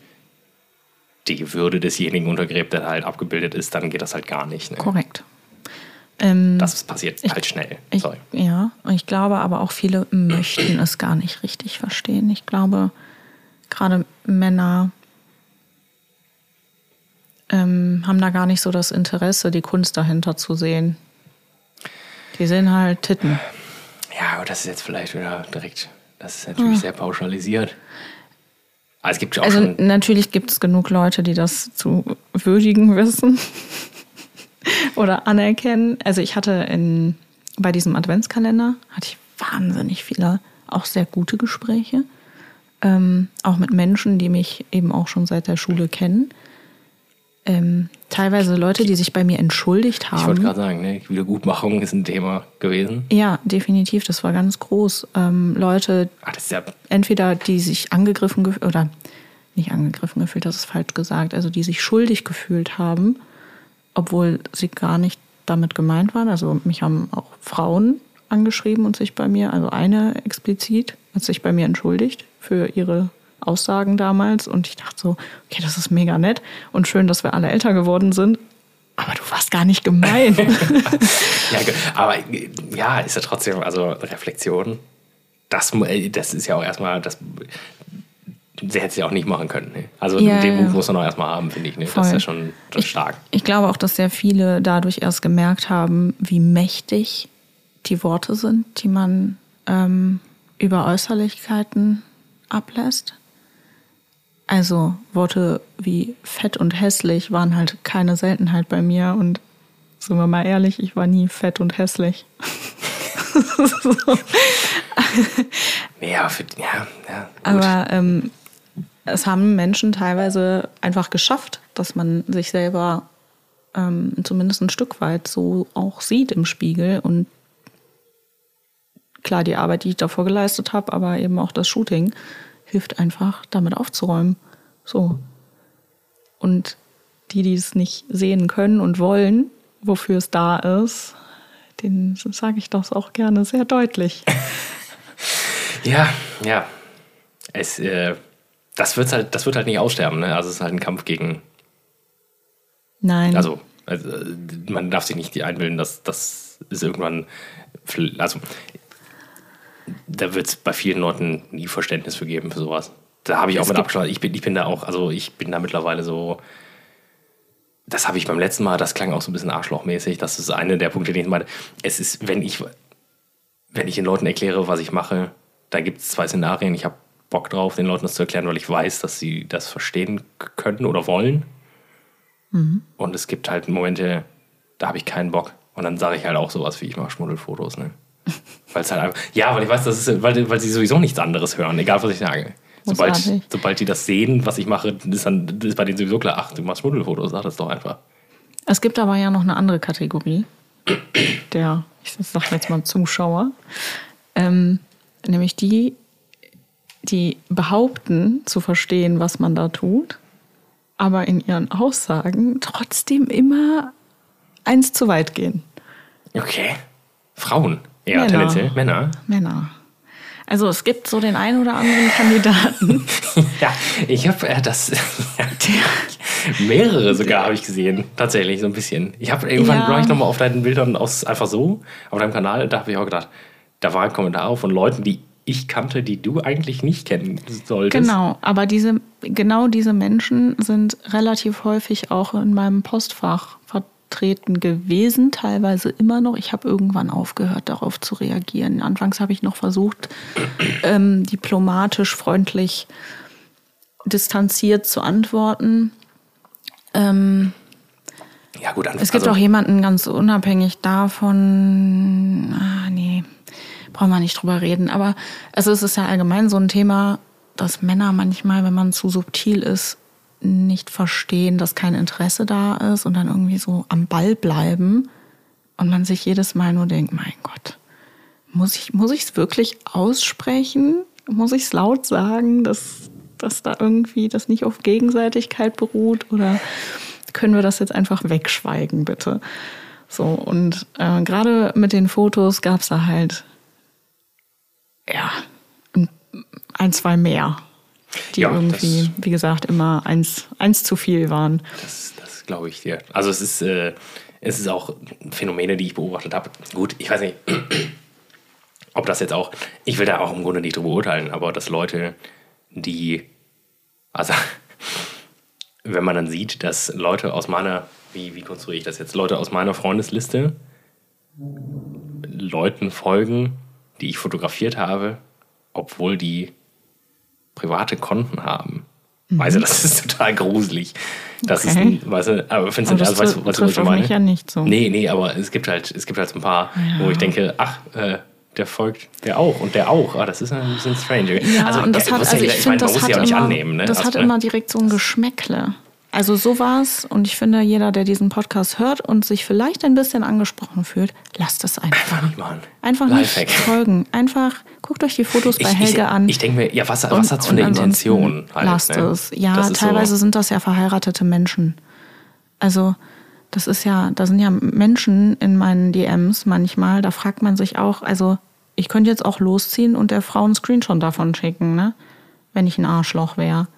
die Würde desjenigen untergräbt, der halt abgebildet ist, dann geht das halt gar nicht. Ne? Korrekt. Ähm, Das passiert halt schnell. ich, Sorry. ja, ich glaube aber auch viele möchten es gar nicht richtig verstehen. Ich glaube, gerade Männer ähm, haben da gar nicht so das Interesse, die Kunst dahinter zu sehen. Die sehen halt Titten. Ja, aber das ist jetzt vielleicht wieder direkt, das ist natürlich sehr pauschalisiert. Aber es gibt Also natürlich gibt es genug Leute, die das zu würdigen wissen oder anerkennen. Also ich hatte in, bei diesem Adventskalender hatte ich wahnsinnig viele, auch sehr gute Gespräche. Ähm, auch mit Menschen, die mich eben auch schon seit der Schule kennen. Ähm, teilweise Leute, die sich bei mir entschuldigt Ich wollte haben. gerade sagen, ne, Wiedergutmachung ist ein Thema gewesen. Ja, definitiv, das war ganz groß. Ähm, Leute, ist ja, entweder die sich angegriffen oder nicht angegriffen gefühlt, das ist falsch gesagt, also die sich schuldig gefühlt haben, obwohl sie gar nicht damit gemeint waren. Also mich haben auch Frauen angeschrieben und sich bei mir, also eine explizit, hat sich bei mir entschuldigt für ihre Aussagen damals und ich dachte so, okay, das ist mega nett und schön, dass wir alle älter geworden sind, aber du warst gar nicht gemein. ja, aber ja, ist ja trotzdem, also Reflexion, das, äh, das ist ja auch erstmal, das, sie hätte es ja auch nicht machen können. Ne? Also Ja, den ja. Move muss man auch erstmal haben, finde ich. Ne? Das ist ja schon ist Ich- stark. Ich glaube auch, dass sehr viele dadurch erst gemerkt haben, wie mächtig die Worte sind, die man ähm, über Äußerlichkeiten ablässt. Also Worte wie fett und hässlich waren halt keine Seltenheit bei mir und sind wir mal ehrlich, ich war nie fett und hässlich. so. Ja, für, ja, ja. Aber ähm, es haben Menschen teilweise einfach geschafft, dass man sich selber ähm, zumindest ein Stück weit so auch sieht im Spiegel. Und klar, die Arbeit, die ich davor geleistet habe, aber eben auch das Shooting, hilft einfach, damit aufzuräumen. So. Und die, die es nicht sehen können und wollen, wofür es da ist, den sage ich doch auch gerne sehr deutlich. Ja, ja. Es, äh, das, wird's halt, das wird halt nicht aussterben. Ne? Also es ist halt ein Kampf gegen. Nein. Also, also man darf sich nicht einbilden, dass das ist irgendwann. Also da wird es bei vielen Leuten nie Verständnis für geben für sowas. Da habe ich auch es mit Abstand. Ich bin, ich bin da auch, also ich bin da mittlerweile so. Das habe ich beim letzten Mal, das klang auch so ein bisschen arschlochmäßig. Das ist einer der Punkte, den ich meine. Es ist, wenn ich, wenn ich den Leuten erkläre, was ich mache, da gibt es zwei Szenarien. Ich habe Bock drauf, den Leuten das zu erklären, weil ich weiß, dass sie das verstehen können oder wollen. Mhm. Und es gibt halt Momente, da habe ich keinen Bock. Und dann sage ich halt auch sowas wie, ich mache Schmuddelfotos. Ne? Weil es halt einfach, ja, weil ich weiß, das ist, weil, weil sie sowieso nichts anderes hören, egal was ich sage. Sobald, sobald die das sehen, was ich mache, ist, dann, ist bei denen sowieso klar, ach, du machst Schmuddelfotos, sag das doch einfach. Es gibt aber ja noch eine andere Kategorie, der, ich sag jetzt mal Zuschauer, ähm, nämlich die, die behaupten zu verstehen, was man da tut, aber in ihren Aussagen trotzdem immer eins zu weit gehen. Okay. Frauen. Eher Männer. tendenziell Männer. Männer. Also es gibt so den einen oder anderen Kandidaten. ja, ich habe äh, das mehrere sogar habe ich gesehen, tatsächlich so ein bisschen. Ich habe irgendwann ja. war ich noch mal auf deinen Bildern aus einfach so auf deinem Kanal, da habe ich auch gedacht, da war ein Kommentar von Leuten, die ich kannte, die du eigentlich nicht kennen solltest. Genau, aber diese genau diese Menschen sind relativ häufig auch in meinem Postfach vertreten auftreten gewesen, teilweise immer noch. Ich habe irgendwann aufgehört, darauf zu reagieren. Anfangs habe ich noch versucht, ähm, diplomatisch, freundlich, distanziert zu antworten. Ähm, ja, gut, es gibt also, auch jemanden ganz unabhängig davon. Ah, nee, brauchen wir nicht drüber reden. Aber also es ist ja allgemein so ein Thema, dass Männer manchmal, wenn man zu subtil ist, nicht verstehen, dass kein Interesse da ist und dann irgendwie so am Ball bleiben und man sich jedes Mal nur denkt, mein Gott, muss ich muss es wirklich aussprechen? Muss ich es laut sagen, dass, dass da irgendwie das nicht auf Gegenseitigkeit beruht oder können wir das jetzt einfach wegschweigen, bitte? So, und äh, gerade mit den Fotos gab es da halt ja ein, zwei mehr die ja, irgendwie, das, wie gesagt, immer eins, eins zu viel waren. Das, das glaube ich dir. Also es ist, äh, es ist auch Phänomene, die ich beobachtet habe. Gut, ich weiß nicht, ob das jetzt auch, ich will da auch im Grunde nicht drüber urteilen, aber dass Leute, die, also wenn man dann sieht, dass Leute aus meiner, wie, wie konstruiere ich das jetzt, Leute aus meiner Freundesliste Leuten folgen, die ich fotografiert habe, obwohl die private Konten haben. Mhm. Weißt du, das ist total gruselig. Das okay. ist, weißt du, aber findest du, also, weißt du, weißt du, was ich meine? ja nicht so. Nee, nee, aber es gibt halt, es gibt halt so ein paar, ja. wo ich denke, ach, äh, der folgt der auch und der auch. Ah, das ist ein bisschen strange. Ja, also, und das hat, also ich, ich finde, das hat immer, annehmen, ne? Das also, hat ne? immer direkt so ein Geschmäckle. Also so war es und ich finde, jeder, der diesen Podcast hört und sich vielleicht ein bisschen angesprochen fühlt, lasst es einfach. Einfach nicht machen. Einfach nicht folgen. Einfach guckt euch die Fotos bei Helge ich, an. Ich denke mir, ja, was, was hat es für eine Intention? Halt, lasst ne? es. Ja, teilweise so. sind das ja verheiratete Menschen. Also das ist ja, da sind ja Menschen in meinen DMs manchmal, da fragt man sich auch, also ich könnte jetzt auch losziehen und der Frau einen Screenshot davon schicken, ne? Wenn ich ein Arschloch wäre.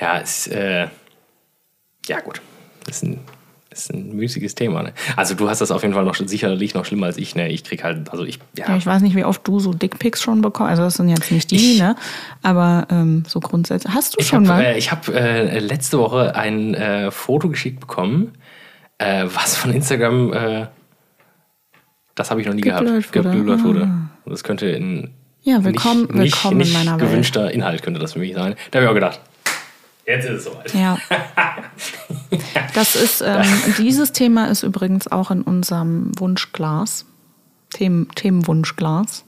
Ja, es äh ja, gut. Das ist ein, ist ein müßiges Thema. Ne? Also du hast das auf jeden Fall noch sicherlich noch schlimmer als ich. Ne? Ich krieg halt, also ich, ja. ja ich weiß nicht, wie oft du so Dickpics schon bekommst. Also das sind jetzt nicht die, ich, ne? Aber ähm, so grundsätzlich. Hast du schon hab, mal? Äh, ich habe äh, letzte Woche ein äh, Foto geschickt bekommen, äh, was von Instagram, äh, das habe ich noch nie gehabt, geblurrt wurde. Ah. Das könnte in ja, willkommen, nicht, willkommen nicht, in meiner Welt. gewünschter Inhalt könnte das für mich sein. Da habe ich auch gedacht, Jetzt ist es soweit. Ja. Das ist, ähm, dieses Thema ist übrigens auch in unserem Wunschglas, Themen, Themenwunschglas.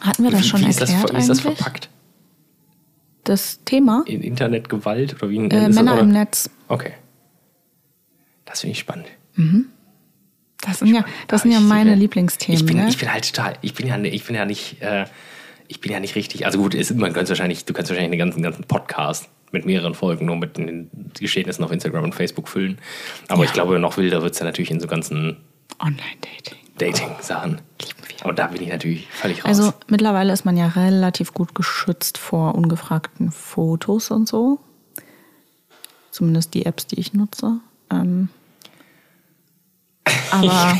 Hatten wir das wie, schon wie erklärt? Ist das, wie ist das verpackt? Das Thema? In Internetgewalt oder wie? Äh, Männer das, im Netz. Okay. Das finde ich spannend. Mhm. Das sind ja, das sind ja meine Lieblingsthemen. Ich bin, ne? ich bin halt total, ich bin ja, ich bin ja nicht. Äh, ich bin ja nicht richtig, also gut, ist, man könnte wahrscheinlich, du kannst wahrscheinlich einen ganzen, ganzen Podcast mit mehreren Folgen nur mit den Geschehnissen auf Instagram und Facebook füllen. Aber ja. ich glaube, noch wilder wird es ja natürlich in so ganzen Online-Dating. Dating-Sachen. Lieben wir. Und da bin ich natürlich völlig raus. Also mittlerweile ist man ja relativ gut geschützt vor ungefragten Fotos und so. Zumindest die Apps, die ich nutze. Ähm, aber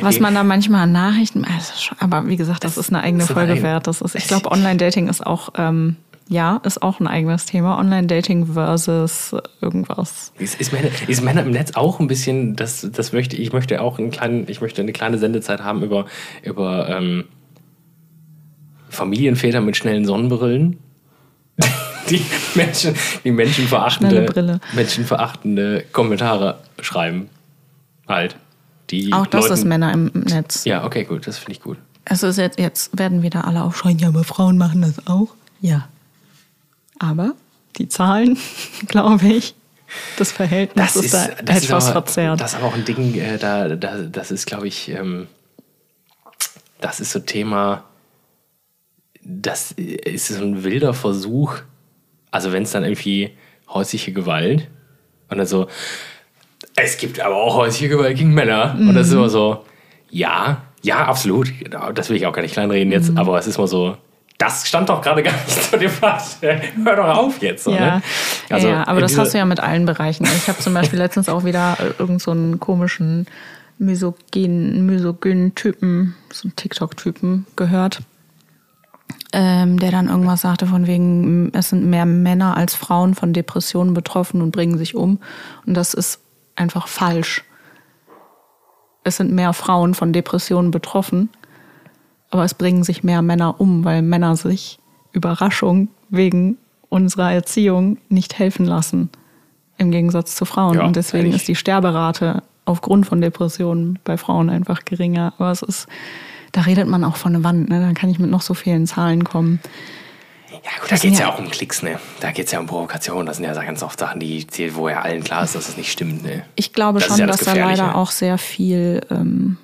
was man da manchmal an Nachrichten, also schon, aber wie gesagt, das ist eine eigene ist ein Folge eigen- wert. Das ist, ich glaube, Online-Dating ist auch, ähm, ja, ist auch ein eigenes Thema. Online-Dating versus irgendwas. Ist, ist, Männer, ist Männer im Netz auch ein bisschen, das, das möchte ich möchte auch einen kleinen, ich möchte eine kleine Sendezeit haben über, über ähm, Familienväter mit schnellen Sonnenbrillen. Die Menschen, die menschenverachtende, menschenverachtende Kommentare schreiben. Halt. Die Auch das Leuten, ist Männer im Netz. Ja, okay, gut, das finde ich gut. Es ist jetzt, jetzt werden wieder alle aufschreien, ja, aber Frauen machen das auch. Ja. Aber die Zahlen, glaube ich, das Verhältnis ist, da etwas aber, verzerrt. Das ist aber auch ein Ding, äh, da, da, das ist, glaube ich, ähm, das ist so Thema, das ist so ein wilder Versuch, also wenn es dann irgendwie häusliche Gewalt und dann so, es gibt aber auch häusliche Gewalt gegen Männer und das ist Mhm. immer so, ja, ja, absolut, das will ich auch gar nicht kleinreden jetzt, Mhm. aber es ist mal so, das stand doch gerade gar nicht zur Debatte. Hör doch auf jetzt. So, ja. ne? Also ja, aber in das hast du ja mit allen Bereichen. Ich habe zum Beispiel letztens auch wieder äh, irgend so einen komischen misogynen, misogynen Typen, so einen TikTok-Typen gehört, ähm, der dann irgendwas sagte von wegen, es sind mehr Männer als Frauen von Depressionen betroffen und bringen sich um. Und das ist einfach falsch. Es sind mehr Frauen von Depressionen betroffen, aber es bringen sich mehr Männer um, weil Männer sich Überraschung wegen unserer Erziehung nicht helfen lassen. Im Gegensatz zu Frauen. Ja, und deswegen ehrlich. ist die Sterberate aufgrund von Depressionen bei Frauen einfach geringer. Aber es ist, da redet man auch von der Wand. Ne? Da kann ich mit noch so vielen Zahlen kommen. Ja, gut, da geht es ja ja- auch um Klicks, ne? Da geht es ja um Provokation. Das sind ja ganz oft Sachen, die, wo ja allen klar ist, dass es nicht stimmt, ne? Ich glaube Das schon, ja das dass da leider auch sehr viel, ähm,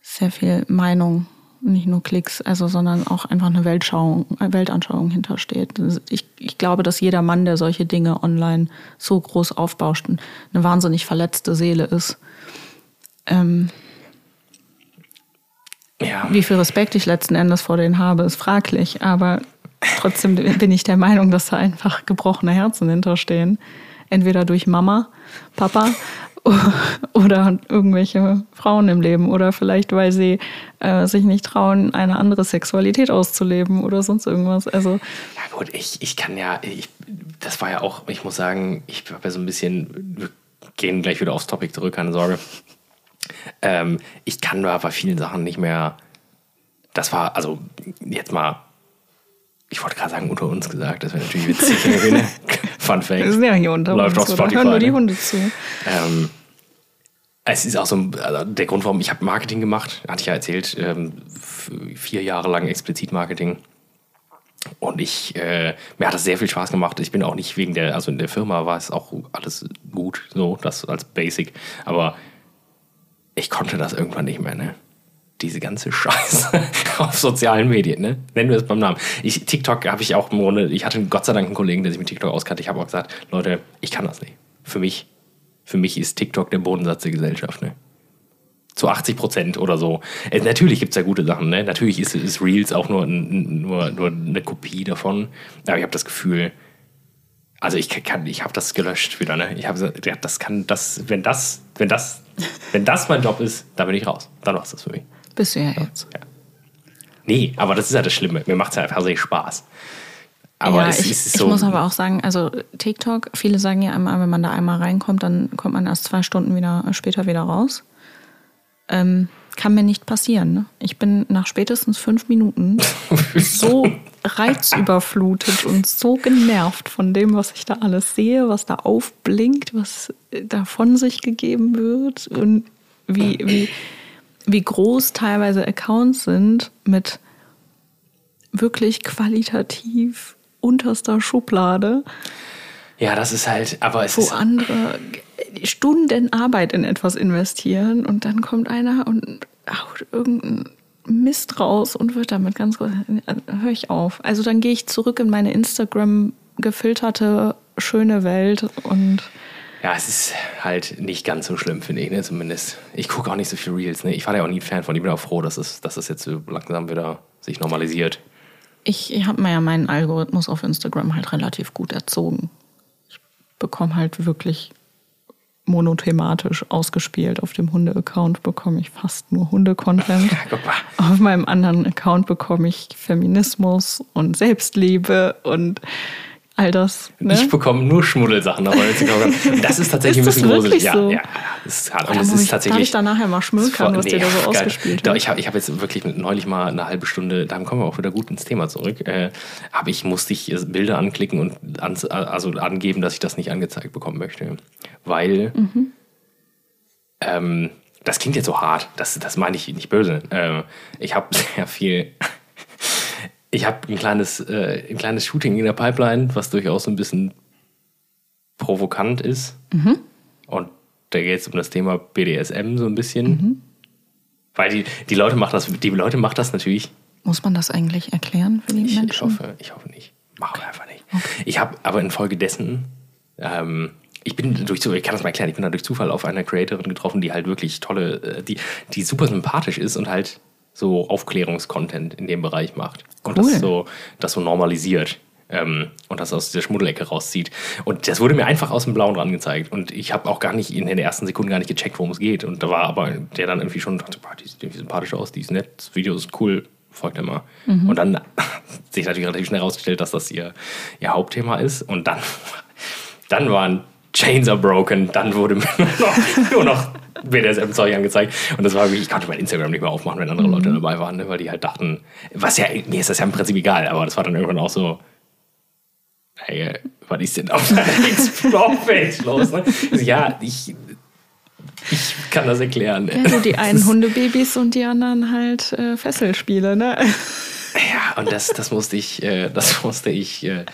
sehr viel Meinung, nicht nur Klicks, also sondern auch einfach eine Weltschauung, Weltanschauung hintersteht. Ich, ich glaube, dass jeder Mann, der solche Dinge online so groß aufbauscht, eine wahnsinnig verletzte Seele ist. Ähm, Ja. wie viel Respekt ich letzten Endes vor denen habe, ist fraglich. Aber trotzdem bin ich der Meinung, dass da einfach gebrochene Herzen hinterstehen. Entweder durch Mama, Papa oder irgendwelche Frauen im Leben. Oder vielleicht, weil sie äh, sich nicht trauen, eine andere Sexualität auszuleben oder sonst irgendwas. Also Ja gut, ich, ich kann ja, ich, das war ja auch, ich muss sagen, ich habe ja so ein bisschen, wir gehen gleich wieder aufs Topic zurück, keine Sorge. Ähm, ich kann da bei vielen Sachen nicht mehr, das war, also jetzt mal, ich wollte gerade sagen, unter uns gesagt, das wäre natürlich witzig. Fun Fact. wir sind ja hier unter Läuft uns. auf? Spotify, Hören nur die ne? Hunde zu. Ähm, es ist auch so ein, also der Grund, warum ich habe Marketing gemacht, hatte ich ja erzählt, ähm, vier Jahre lang explizit Marketing. Und ich, äh, mir hat das sehr viel Spaß gemacht. Ich bin auch nicht wegen der, also in der Firma war es auch alles gut, so, das als Basic. Aber ich konnte das irgendwann nicht mehr, ne? Diese ganze Scheiße auf sozialen Medien, ne? Nennen wir es beim Namen. Ich, TikTok habe ich auch im Grunde, ich hatte Gott sei Dank einen Kollegen, der sich mit TikTok auskannte. Ich habe auch gesagt, Leute, ich kann das nicht. Für mich, für mich ist TikTok der Bodensatz der Gesellschaft, ne? Zu 80 Prozent oder so. Äh, natürlich gibt es ja gute Sachen, ne? Natürlich ist, ist Reels auch nur, nur, nur eine Kopie davon. Aber ich habe das Gefühl, also ich kann, ich habe das gelöscht wieder, ne? Ich habe ja, das kann, das, wenn das, wenn das, wenn das mein Job ist, dann bin ich raus. Dann war es das für mich. Bist du ja jetzt. Nee, aber das ist ja das Schlimme. Mir macht es ja per se Spaß. Aber ja, es, ich, es ist ich so. muss aber auch sagen, also TikTok, viele sagen ja einmal, wenn man da einmal reinkommt, dann kommt man erst zwei Stunden wieder, später wieder raus. Ähm, kann mir nicht passieren. Ne? Ich bin nach spätestens fünf Minuten so reizüberflutet und so genervt von dem, was ich da alles sehe, was da aufblinkt, was da von sich gegeben wird und wie, wie, wie groß teilweise Accounts sind mit wirklich qualitativ unterster Schublade, ja, das ist halt, aber es wo ist. andere Stunden Arbeit in etwas investieren und dann kommt einer und haut irgendeinen Mist raus und wird damit ganz kurz, höre ich auf. Also dann gehe ich zurück in meine Instagram gefilterte schöne Welt und Ja, es ist halt nicht ganz so schlimm, finde ich, ne? zumindest. Ich gucke auch nicht so viel Reels. Ne? Ich war ja auch nie ein Fan von. Ich bin auch froh, dass es, dass es jetzt so langsam wieder sich normalisiert. Ich, ich habe mir ja meinen Algorithmus auf Instagram halt relativ gut erzogen. Ich bekomme halt wirklich monothematisch ausgespielt. Auf dem Hunde-Account bekomme ich fast nur Hunde-Content. Auf meinem anderen Account bekomme ich Feminismus und Selbstliebe und all das. Ne? Ich bekomme nur Schmuddelsachen Instagram. Das ist tatsächlich Ist ein bisschen gruselig. Ja, so? ja, das ist hart. Und es ist ich, tatsächlich. ich da nachher mal schmökern, was dir da so geil. ausgespielt wird? ich habe ich hab jetzt wirklich neulich mal eine halbe Stunde, dann kommen wir auch wieder gut ins Thema zurück, äh, aber ich musste ich Bilder anklicken und ans, also angeben, dass ich das nicht angezeigt bekommen möchte. Weil Mhm. ähm, das klingt jetzt so hart, das, das meine ich nicht böse. Äh, ich habe sehr viel. Ich habe ein kleines, äh, ein kleines Shooting in der Pipeline, was durchaus so ein bisschen provokant ist. Mhm. Und da geht es um das Thema BDSM so ein bisschen. Mhm. Weil die, die Leute macht das, die Leute macht das natürlich. Muss man das eigentlich erklären für die Ich, ich Menschen? hoffe, ich hoffe nicht. Machen wir einfach nicht. Ich habe aber infolgedessen, ähm, ich bin durch Zufall, ich kann das mal erklären, ich bin da durch Zufall auf eine Creatorin getroffen, die halt wirklich tolle, äh, die, die super sympathisch ist und halt so Aufklärungskontent in dem Bereich macht. Und Cool. das so, das so normalisiert. Ähm, und das aus dieser Schmuddelecke rauszieht. Und das wurde mir einfach aus dem Blauen angezeigt. Und ich habe auch gar nicht in den ersten Sekunden gar nicht gecheckt, worum es geht. Und da war aber der dann irgendwie schon dachte, boah, die sieht irgendwie sympathisch aus, die ist nett, das Video ist cool, folgt immer. Und dann hat sich natürlich relativ schnell herausgestellt, dass das ihr, ihr Hauptthema ist. Und dann, dann waren Chains are broken, dann wurde mir nur noch, nur noch BDSM-Zeug angezeigt. Und das war wirklich, ich konnte mein Instagram nicht mehr aufmachen, wenn andere Leute dabei waren, ne? weil die halt dachten, was ja, mir ist das ja im Prinzip egal, aber das war dann irgendwann auch so, hey, was ist denn auf deiner Explore-Page los? Ne? Also, ja, ich, ich kann das erklären. Ja, du, die einen Hundebabys und die anderen halt äh, Fesselspiele, ne? Ja, und das, das musste ich, äh, das musste ich, äh,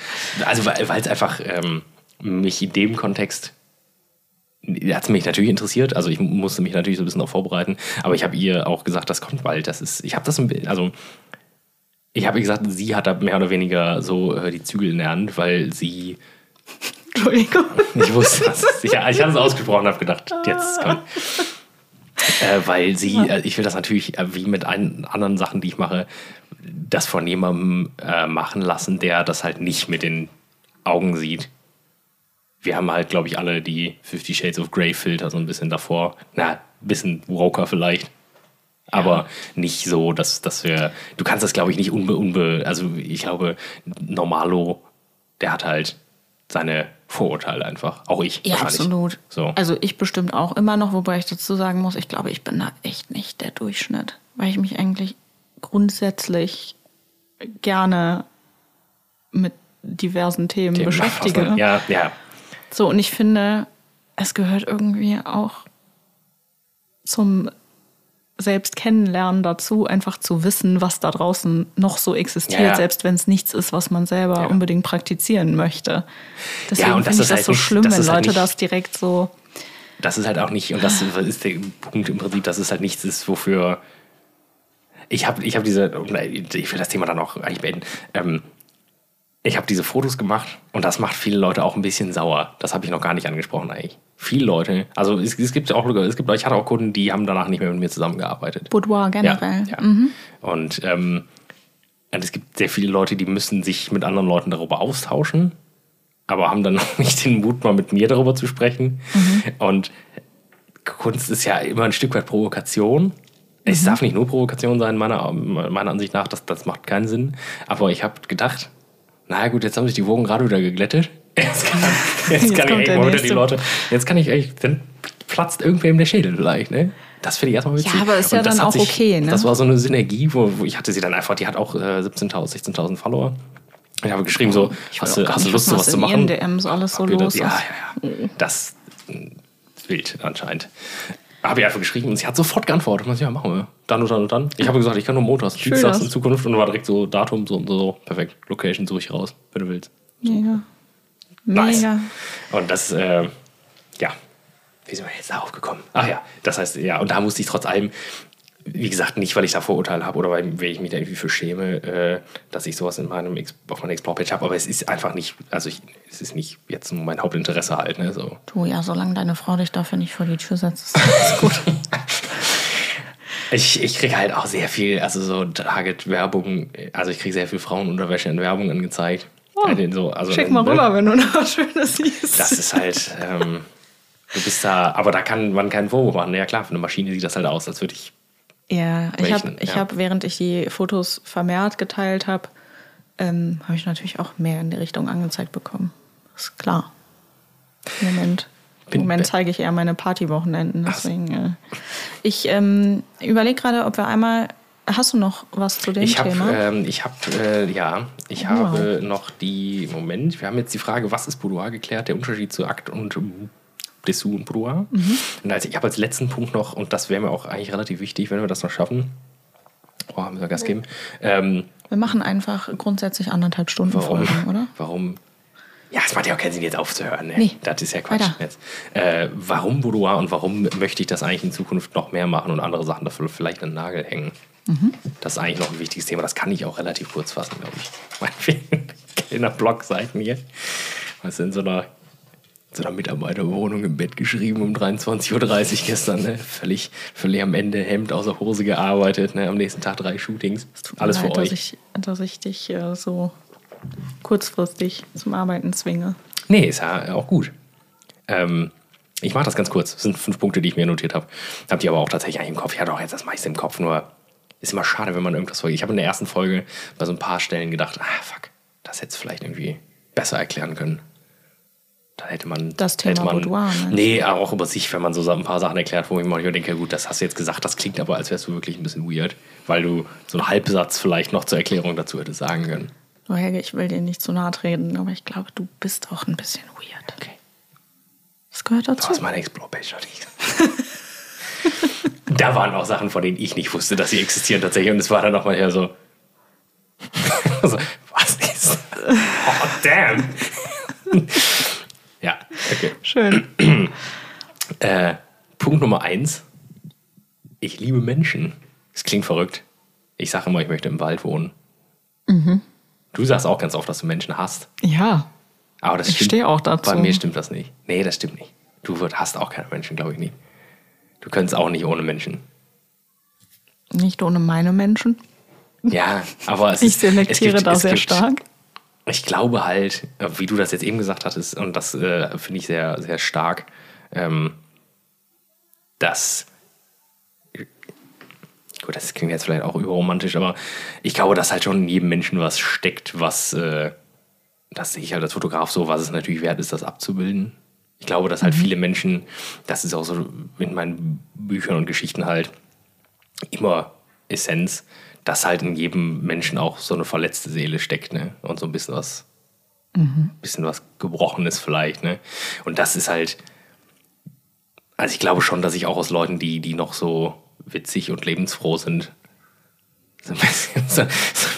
also weil weil es einfach ähm, mich in dem Kontext hat es mich natürlich interessiert, also ich musste mich natürlich so ein bisschen darauf vorbereiten, aber ich habe ihr auch gesagt, das kommt bald, das ist, ich habe das, also ich habe ihr gesagt, sie hat da mehr oder weniger so äh, die Zügel in der Hand, weil sie Entschuldigung. ich wusste, es, ja, ich habe es ausgesprochen und habe gedacht, jetzt kommt. Äh, weil sie, äh, ich will das natürlich, äh, wie mit ein, anderen Sachen, die ich mache, das von jemandem äh, machen lassen, der das halt nicht mit den Augen sieht. Wir haben halt, glaube ich, alle die Fifty Shades of Grey Filter so ein bisschen davor. Na, ein bisschen Woker vielleicht. Aber nicht so, dass, dass wir. Du kannst das, glaube ich, nicht unbe, unbe. Also, ich glaube, Normalo, der hat halt seine Vorurteile einfach. Auch ich. Ja, absolut. So. Also ich bestimmt auch immer noch, wobei ich dazu sagen muss, ich glaube, ich bin da echt nicht der Durchschnitt, weil ich mich eigentlich grundsätzlich gerne mit diversen Themen Themen beschäftige. Ja, ja. So, und ich finde, es gehört irgendwie auch zum Selbstkennenlernen dazu, einfach zu wissen, was da draußen noch so existiert, Ja, ja. selbst wenn es nichts ist, was man selber Ja. unbedingt praktizieren möchte. Deswegen finde ich ist das halt so nicht- schlimm, das wenn halt Leute das direkt so. Das ist halt auch nicht, und das ist der Punkt im Prinzip, dass es halt nichts ist, wofür. Ich habe ich hab diese, ich will das Thema dann auch eigentlich beenden. Ähm, ich habe diese Fotos gemacht und das macht viele Leute auch ein bisschen sauer. Das habe ich noch gar nicht angesprochen eigentlich. Viele Leute, also es, es gibt auch, es gibt, ich hatte auch Kunden, die haben danach nicht mehr mit mir zusammengearbeitet. Boudoir generell. Ja, ja. Und, ähm, und es gibt sehr viele Leute, die müssen sich mit anderen Leuten darüber austauschen, aber haben dann noch nicht den Mut, mal mit mir darüber zu sprechen. Und Kunst ist ja immer ein Stück weit Provokation. Es darf nicht nur Provokation sein, meiner, meiner Ansicht nach, das, das macht keinen Sinn. Aber ich habe gedacht, na gut, jetzt haben sich die Wogen gerade wieder geglättet. Jetzt kann, jetzt Jetzt kann ich echt mal wieder die. Leute, jetzt kann ich echt, dann platzt irgendwem der Schädel vielleicht, ne? Das finde ich erstmal witzig. Ja, aber ist ja dann auch okay, ne? Das war so eine Synergie, wo, wo ich hatte sie dann einfach, die hat auch äh, 17.000, 16.000 Follower. Ich habe geschrieben so, hast du, hast du Lust, sowas was zu machen? ihren DMs alles so los das, ja, ja, ja. Das ist wild anscheinend. Habe ich einfach geschrieben und sie hat sofort geantwortet. Und ich, ja, machen wir. Dann und dann und dann. Ich habe gesagt, ich kann nur montags, Schön dienstags das. in Zukunft und war direkt so Datum so und so. Perfekt. Location suche ich raus, wenn du willst. Mega. Nice. Mega. Und das, äh, ja, wie sind wir jetzt darauf gekommen? Ach ja, das heißt, ja, und da musste ich trotz allem, wie gesagt, nicht, weil ich da Vorurteile habe oder weil, weil ich mich da irgendwie für schäme, äh, dass ich sowas in meinem auf meiner Explore-Page habe, aber es ist einfach nicht, also ich, es ist nicht jetzt nur mein Hauptinteresse halt. Ne, so. Du, ja, solange deine Frau dich dafür nicht vor die Tür setzt, ist alles gut. Ich, ich kriege halt auch sehr viel, also so Target-Werbung, also ich kriege sehr viel Frauenunterwäsche in Werbung angezeigt. Oh, Äh, so, also, Schick mal ne, rüber, wenn du noch was Schönes siehst. Das ist halt, ähm, du bist da, aber da kann man keinen Vorwurf machen. Ja klar, für eine Maschine sieht das halt aus, als würde ich Ja, ich habe, ich Ja. hab, während ich die Fotos vermehrt geteilt habe, ähm, habe ich natürlich auch mehr in die Richtung angezeigt bekommen. ist klar. Im Moment, im Bin- Moment zeige ich eher meine Partywochenenden. Deswegen, äh, ich ähm, überlege gerade, ob wir einmal. Hast du noch was zu dem Ich habe, Thema? ähm, ich habe, äh, ja, ich Wow. habe noch die, Moment, wir haben jetzt die Frage, was ist Boudoir geklärt, der Unterschied zu Akt und Dessous und Boudoir. Mhm. Und als, ich habe als letzten Punkt noch, und das wäre mir auch eigentlich relativ wichtig, wenn wir das noch schaffen, oh, müssen wir Gas geben, ähm, wir machen einfach grundsätzlich anderthalb Stunden warum, Folgen, oder? warum, ja, es macht ja auch keinen Sinn, jetzt aufzuhören. Ne? Nee. Das ist ja Quatsch. Äh, warum Boudoir und warum möchte ich das eigentlich in Zukunft noch mehr machen und andere Sachen dafür vielleicht den Nagel hängen? Mhm. Das ist eigentlich noch ein wichtiges Thema. Das kann ich auch relativ kurz fassen, glaube ich. Meinetwegen Kellner Blogseiten hier. Was in so einer, so einer Mitarbeiterwohnung im Bett geschrieben um 23.30 Uhr gestern. Ne? Völlig, völlig am Ende Hemd außer Hose gearbeitet. Ne? Am nächsten Tag drei Shootings. Alles für leid, euch. Dass ich, dass ich dich äh, so kurzfristig zum Arbeiten zwinge. Nee, ist ja auch gut. Ähm, ich mache das ganz kurz. Das sind fünf Punkte, die ich mir notiert habe. Hab die aber auch tatsächlich eigentlich im Kopf. Ich hatte auch jetzt das meiste im Kopf, nur ist immer schade, wenn man irgendwas folgt. Ich habe in der ersten Folge bei so ein paar Stellen gedacht, ah, fuck, das hätte es vielleicht irgendwie besser erklären können. Dann hätte man. Das Thema hätte man, Boudoir, ne? Nee, auch über sich, wenn man so ein paar Sachen erklärt, wo ich manchmal denke, gut, das hast du jetzt gesagt, das klingt aber, als wärst du wirklich ein bisschen weird, weil du so einen Halbsatz vielleicht noch zur Erklärung dazu hättest sagen können. So, Helge, ich will dir nicht zu nahe treten, aber ich glaube, du bist auch ein bisschen weird. Okay. Das gehört dazu. aus meiner Explore-Page natürlich. da waren auch Sachen, von denen ich nicht wusste, dass sie existieren tatsächlich. Und es war dann nochmal eher so, so, was ist das? Oh, damn. Ja, okay. Schön. Äh, Punkt Nummer eins. Ich liebe Menschen. Es klingt verrückt. Ich sage immer, ich möchte im Wald wohnen. Du sagst auch ganz oft, dass du Menschen hast. Ja, Aber das Ich stimmt. stehe auch dazu. Bei mir stimmt das nicht. Nee, das stimmt nicht. Du hast auch keine Menschen, glaube ich nicht. Du könntest auch nicht ohne Menschen. nicht ohne meine Menschen. Ja, aber es Ich ist, selektiere es gibt, da es sehr gibt, stark. Ich glaube halt, äh, wie du das jetzt eben gesagt hattest, und das äh, finde ich sehr, sehr stark, ähm, dass. Gut, das klingt jetzt vielleicht auch überromantisch, aber ich glaube, dass halt schon in jedem Menschen was steckt, was. Äh, das sehe ich halt als Fotograf so, was es natürlich wert ist, das abzubilden. Ich glaube, dass halt viele Menschen, das ist auch so in meinen Büchern und Geschichten halt immer Essenz, dass halt in jedem Menschen auch so eine verletzte Seele steckt, ne? Und so ein bisschen was, bisschen was Gebrochenes vielleicht, ne? Und das ist halt, also ich glaube schon, dass ich auch aus Leuten, die, die noch so witzig und lebensfroh sind, so ein bisschen, so, so ein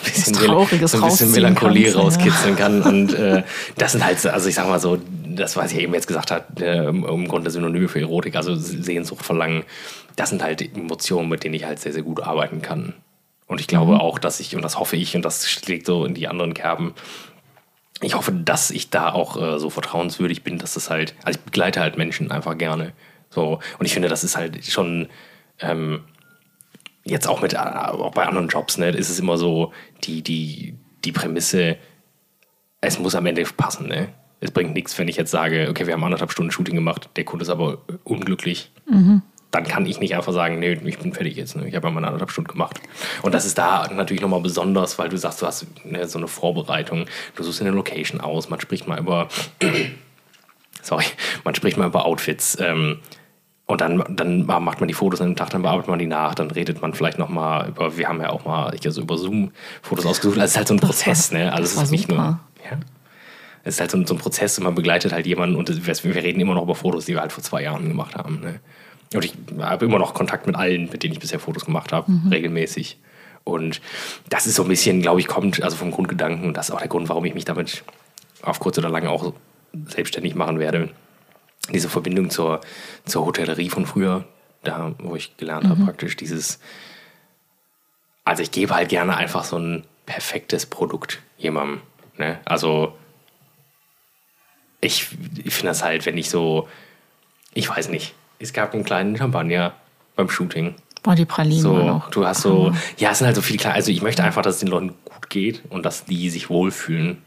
bisschen, Trauriges so ein bisschen Melancholie kannst, ja. rauskitzeln kann. Und äh, das sind halt, so- also ich sag mal so, das, was ich eben jetzt gesagt habe, äh, im im Grunde Synonyme für Erotik, also Sehnsucht, Verlangen, das sind halt Emotionen, mit denen ich halt sehr, sehr gut arbeiten kann. Und ich glaube auch, dass ich, und das hoffe ich, und das schlägt so in die anderen Kerben, ich hoffe, dass ich da auch äh, so vertrauenswürdig bin, dass das halt, also ich begleite halt Menschen einfach gerne. So, und ich finde, das ist halt schon ähm, jetzt auch mit äh, auch bei anderen Jobs, ne, ist es immer so, die, die, die Prämisse, es muss am Ende passen, ne? Es bringt nichts, wenn ich jetzt sage, okay, wir haben anderthalb Stunden Shooting gemacht, der Kunde ist aber unglücklich. Dann kann ich nicht einfach sagen, nee, ich bin fertig jetzt. Ne? Ich habe ja meine anderthalb Stunden gemacht. Und das ist da natürlich nochmal besonders, weil du sagst, du hast ne, so eine Vorbereitung, du suchst eine Location aus, man spricht mal über, sorry, man spricht mal über Outfits. Ähm, und dann, dann macht man die Fotos an dem Tag, dann bearbeitet man die nach, dann redet man vielleicht nochmal über, wir haben ja auch mal ich also über Zoom Fotos ausgesucht. Also es ist halt so ein Das Prozess, war- ne? Also es ist nicht nur. super. Ja. Es ist halt so ein, so ein Prozess und man begleitet halt jemanden und wir reden immer noch über Fotos, die wir halt vor zwei Jahren gemacht haben. Ne? Und ich habe immer noch Kontakt mit allen, mit denen ich bisher Fotos gemacht habe, regelmäßig. Und das ist so ein bisschen, glaube ich, kommt also vom Grundgedanken und das ist auch der Grund, warum ich mich damit auf kurz oder lang auch selbstständig machen werde. Diese Verbindung zur, zur Hotellerie von früher, da wo ich gelernt habe, praktisch dieses also ich gebe halt gerne einfach so ein perfektes Produkt jemandem. Ne? Also ich, ich finde das halt, wenn ich so, ich weiß nicht, es gab einen kleinen Champagner beim Shooting. Boah, die Pralinen So, auch. du hast so, ja, es sind halt so viele kleine, also ich möchte einfach, dass es den Leuten gut geht und dass die sich wohlfühlen,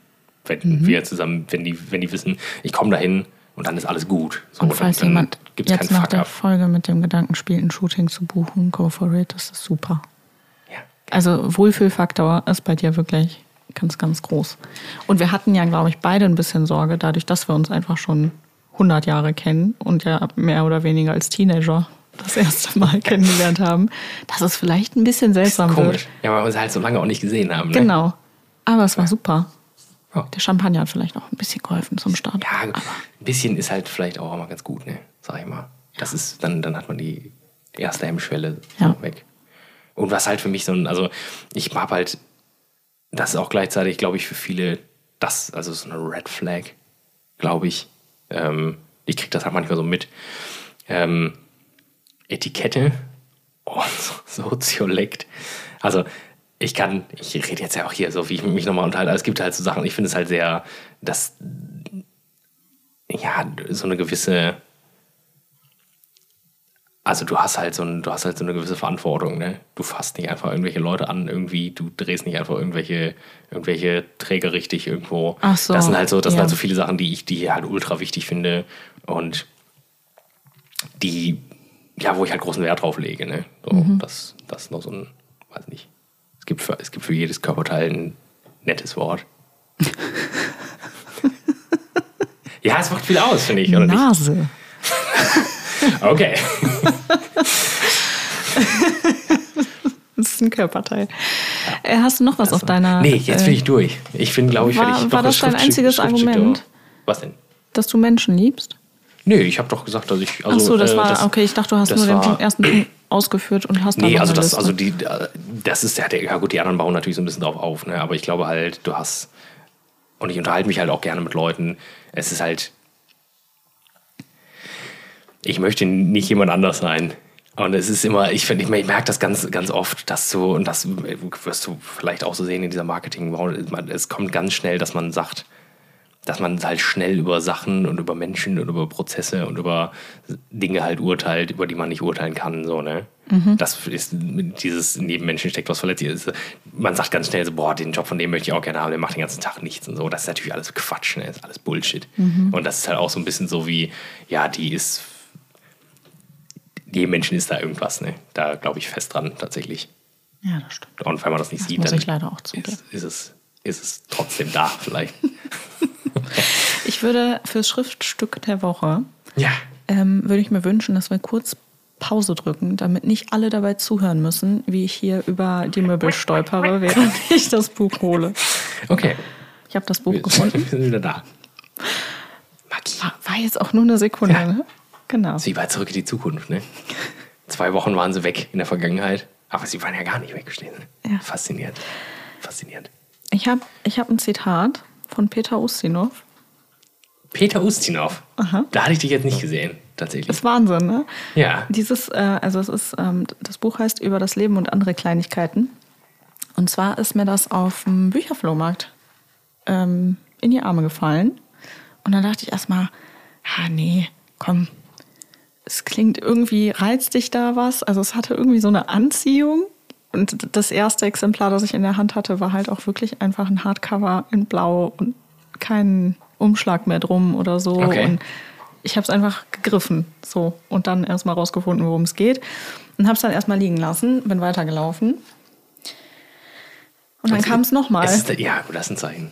wenn Mhm. wir zusammen, wenn die, wenn die wissen, ich komme dahin und dann ist alles gut. So, Und falls dann, jemand gibt's jetzt keinen nach der. Folge mit dem Gedanken spielt, ein Shooting zu buchen, go for it, das ist super. Ja. Also Wohlfühlfaktor ist bei dir wirklich ganz, ganz groß. Und wir hatten ja, glaube ich, beide ein bisschen Sorge, dadurch, dass wir uns einfach schon 100 Jahre kennen und ja mehr oder weniger als Teenager das erste Mal kennengelernt haben, dass es vielleicht ein bisschen seltsam Komisch. wird. Ja, weil wir uns halt so lange auch nicht gesehen haben. Ne? Genau. Aber es war super. Ja. Der Champagner hat vielleicht auch ein bisschen geholfen zum Start. Ja, ein bisschen ist halt vielleicht auch mal ganz gut, ne? Sag ich mal. Das ist, dann, dann hat man die erste Hemmschwelle Ja. weg. Und was halt für mich so ein, also ich habe halt, das ist auch gleichzeitig, glaube ich, für viele das, also so eine Red Flag, glaube ich. Ähm, ich kriege das halt manchmal so mit. Ähm, Etikette und Soziolekt. Also ich kann, ich rede jetzt ja auch hier so, wie ich mich nochmal unterhalte, aber es gibt halt so Sachen, ich finde es halt sehr, dass ja, so eine gewisse, also du hast halt so, ein, du hast halt so eine gewisse Verantwortung, ne? Du fasst nicht einfach irgendwelche Leute an, irgendwie, du drehst nicht einfach irgendwelche, irgendwelche Träger richtig irgendwo. Ach so, Das sind halt so, das sind ja. halt so viele Sachen, die ich, die halt ultra wichtig finde und die, ja, wo ich halt großen Wert drauf lege, ne? So, Mhm. das, das ist noch so ein, weiß nicht. Es gibt für, es gibt für jedes Körperteil ein nettes Wort. ja, es macht viel aus, finde ich, oder nicht? Nase. Okay. Das ist ein Körperteil. Äh, Hast du noch was auf deiner. Nee, jetzt äh, bin ich durch. Ich finde, glaube ich, war- ich war das ein dein einziges Argument? da- Was denn? Dass du Menschen liebst? Nee, ich habe doch gesagt, dass ich. Also, Ach so, das äh, war. okay, ich dachte, du hast das nur den war- Punkt, ersten Punkt ausgeführt und hast dann Nee, also das, also die, äh, das ist ja, der, ja gut, die anderen bauen natürlich so ein bisschen drauf auf, ne? aber ich glaube halt, du hast, und ich unterhalte mich halt auch gerne mit Leuten, es ist halt, ich möchte nicht jemand anders sein. Und es ist immer, ich finde, ich merke das ganz, ganz oft, dass so, und das wirst du vielleicht auch so sehen in dieser Marketing, es kommt ganz schnell, dass man sagt, dass man halt schnell über Sachen und über Menschen und über Prozesse und über Dinge halt urteilt, über die man nicht urteilen kann. So, ne? Das ist dieses neben Menschen steckt was Verletzliches. Man sagt ganz schnell so, boah, den Job von dem möchte ich auch gerne haben, der macht den ganzen Tag nichts und so. Das ist natürlich alles Quatsch, ne? Das ist alles Bullshit. Und das ist halt auch so ein bisschen so wie, ja, die ist. Jedem Menschen ist da irgendwas, ne? Da glaube ich fest dran, tatsächlich. ja, das stimmt. Und wenn man das nicht Das sieht, dann ist, ist, es, ist es trotzdem da, vielleicht. Ich würde fürs Schriftstück der Woche ja. ähm, würde ich mir wünschen, dass wir kurz Pause drücken, damit nicht alle dabei zuhören müssen, wie ich hier über die Möbel stolpere, während ich das Buch hole. Okay. Ich habe das Buch gefunden. Wir sind wieder da. Magie. War, war jetzt auch nur eine Sekunde, Ja. ne? Genau. Sie war zurück in die Zukunft, ne? Zwei Wochen waren sie weg in der Vergangenheit, aber sie waren ja gar nicht weggestehen. Ja. Faszinierend. Faszinierend. Ich habe ich hab ein Zitat von Peter Ustinov. Peter Ustinov. Aha. Da hatte ich dich jetzt nicht gesehen, tatsächlich. Ist Wahnsinn, ne? Ja. Dieses, äh, also es ist, ähm, das Buch heißt Über das Leben und andere Kleinigkeiten. Und zwar ist mir das auf dem Bücherflohmarkt ähm, in die Arme gefallen. Und dann dachte ich erstmal, ah nee, komm, es klingt irgendwie, reizt dich da was? Also es hatte irgendwie so eine Anziehung. Und das erste Exemplar, das ich in der Hand hatte, war halt auch wirklich einfach ein Hardcover in Blau und kein Umschlag mehr drum oder so. Okay. Und ich habe es einfach gegriffen, so und dann erstmal rausgefunden, worum es geht und habe es dann erstmal liegen lassen, bin weitergelaufen und dann Also, kam es nochmal. Ja, gut, das ist ein Zeichen.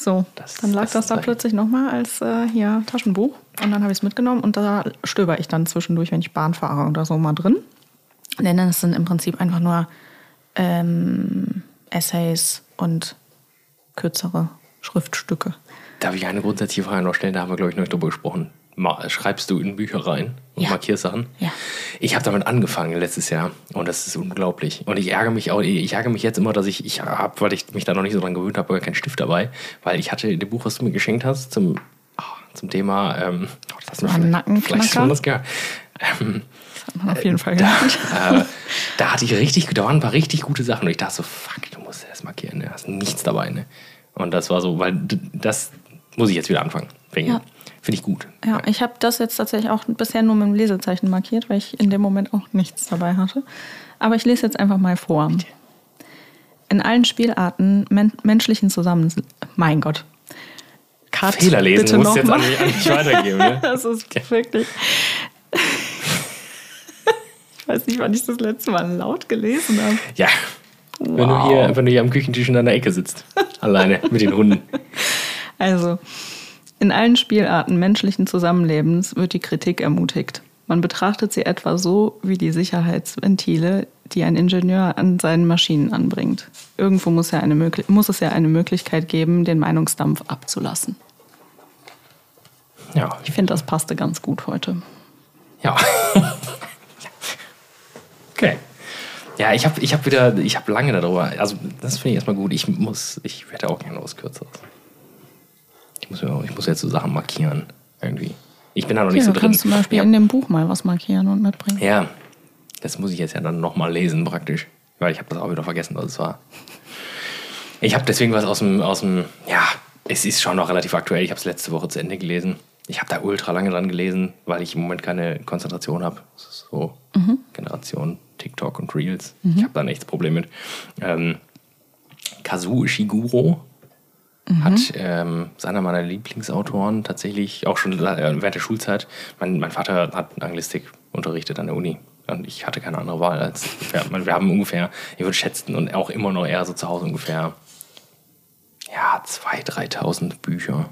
So, Das- dann lag das das, da ein- plötzlich nochmal als äh, hier Taschenbuch und dann habe ich es mitgenommen und da stöber ich dann zwischendurch, wenn ich Bahn fahre oder so mal drin. Denn das sind im Prinzip einfach nur ähm, Essays und kürzere Schriftstücke. Darf ich eine grundsätzliche Frage noch stellen? Da haben wir, glaube ich, noch nicht drüber gesprochen. Schreibst du in Bücher rein und Ja. markierst Sachen? Ja. Ich habe damit angefangen letztes Jahr und das ist unglaublich. Und ich ärgere mich auch, ich ärgere mich jetzt immer, dass ich, ich habe, weil ich mich da noch nicht so dran gewöhnt habe, gar keinen Stift dabei, weil ich hatte dem Buch, was du mir geschenkt hast, zum, ah, zum Thema, ähm, oh, das hast du mir vielleicht- schon das gehört. Man auf jeden Fall gelernt. äh, da hatte ich richtig, da waren ein paar richtig gute Sachen. Und ich dachte so, fuck, du musst das markieren, ne? hast nichts dabei. Ne? Und das war so, weil das muss ich jetzt wieder anfangen. Finde Ja. Find ich gut. Ja, ich habe das jetzt tatsächlich auch bisher nur mit dem Lesezeichen markiert, weil ich in dem Moment auch nichts dabei hatte. Aber ich lese jetzt einfach mal vor. In allen Spielarten men menschlichen Zusammen... Mein Gott. Cut, Fehler lesen, bitte musst jetzt an mich, an mich weitergeben. Ne? Das ist wirklich... ich weiß nicht, wann ich das letzte Mal laut gelesen habe. Ja. Wenn, du Wow. hier, wenn du hier am Küchentisch in deiner Ecke sitzt. Alleine mit den Hunden. Also, in allen Spielarten menschlichen Zusammenlebens wird die Kritik ermutigt. Man betrachtet sie etwa so wie die Sicherheitsventile, die ein Ingenieur an seinen Maschinen anbringt. Irgendwo muss, ja muss es ja eine Möglichkeit geben, den Meinungsdampf abzulassen. Ja. Ich finde, das passte ganz gut heute. Ja. okay. Ja, ich habe ich hab wieder, ich habe lange darüber, also das finde ich erstmal gut. Ich muss, ich hätte auch gerne was Kürzeres. Ich muss, auch- ich muss jetzt so Sachen markieren, irgendwie. Ich bin da noch nicht Ja, so du drin. kannst zum Beispiel ja. in dem Buch mal was markieren und mitbringen. ja, das muss ich jetzt ja dann nochmal lesen praktisch, weil ich habe das auch wieder vergessen, was es war. Ich habe deswegen was aus dem, aus dem, ja, es ist schon noch relativ aktuell. Ich habe es letzte Woche zu Ende gelesen. Ich habe da ultra lange dran gelesen, weil ich im Moment keine Konzentration habe. Das ist so Generation TikTok und Reels. Ich habe da nichts Problem mit. Ähm, Kazuo Ishiguro hat ähm, einer meiner Lieblingsautoren tatsächlich auch schon äh, während der Schulzeit. Mein, mein Vater hat Anglistik unterrichtet an der Uni. Und ich hatte keine andere Wahl als. Wir, wir haben ungefähr, ich würde schätzen, und auch immer noch eher so zu Hause ungefähr ja, 2.000, 3.000 Bücher.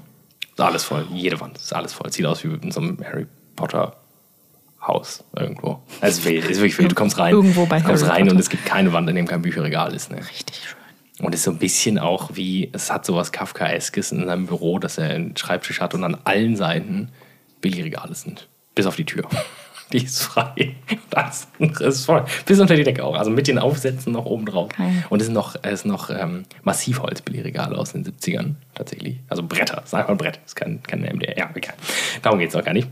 Ist alles voll. Jede Wand ist alles voll. Sieht aus wie in so einem Harry Potter Haus irgendwo. Es ist wild, es ist wirklich wild. Du kommst rein, Irgendwo bei kommst Harry rein und Potter. es gibt keine Wand, in dem kein Bücherregal ist. Ne? Richtig schön. Und es ist so ein bisschen auch wie, es hat sowas Kafkaeskes in seinem Büro, dass er einen Schreibtisch hat und an allen Seiten Billigregale sind. Bis auf die Tür. Die ist frei. Das ist voll. Bis unter die Decke auch. Also mit den Aufsätzen noch oben drauf. Geil. Und es sind noch, es sind noch ähm, Massivholz-Billigregale aus den 70ern tatsächlich. Also Bretter. Sag mal Brett. Ist kein, kein MDR. Ja, egal. Darum geht es auch gar nicht.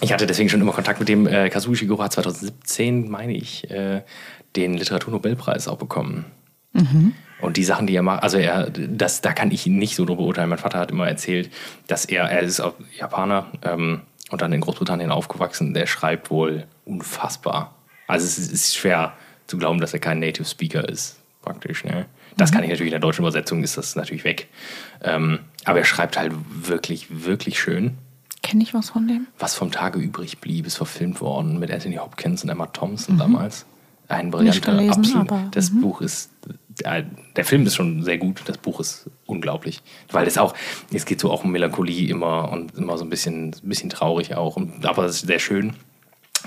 Ich hatte deswegen schon immer Kontakt mit dem. Äh, Kazuo Ishiguro hat 2017, meine ich, äh, den Literaturnobelpreis auch bekommen. Und die Sachen, die er macht, also er, das, da kann ich ihn nicht so drüber urteilen. Mein Vater hat immer erzählt, dass er, er ist auch Japaner ähm, und dann in Großbritannien aufgewachsen. Der schreibt wohl unfassbar. Also es ist, schwer zu glauben, dass er kein Native Speaker ist, praktisch. Ne? Das kann ich natürlich in der deutschen Übersetzung, ist das natürlich weg. Ähm, aber er schreibt halt wirklich, wirklich schön. Kenne ich was von dem? Was vom Tage übrig blieb, ist verfilmt worden mit Anthony Hopkins und Emma Thompson damals. Ein brillanter, gelesen, absolut. aber, das Buch ist, äh, der Film ist schon sehr gut, das Buch ist unglaublich. Weil es auch, es geht so auch um Melancholie immer und immer so ein bisschen, ein bisschen traurig auch, und, aber es ist sehr schön.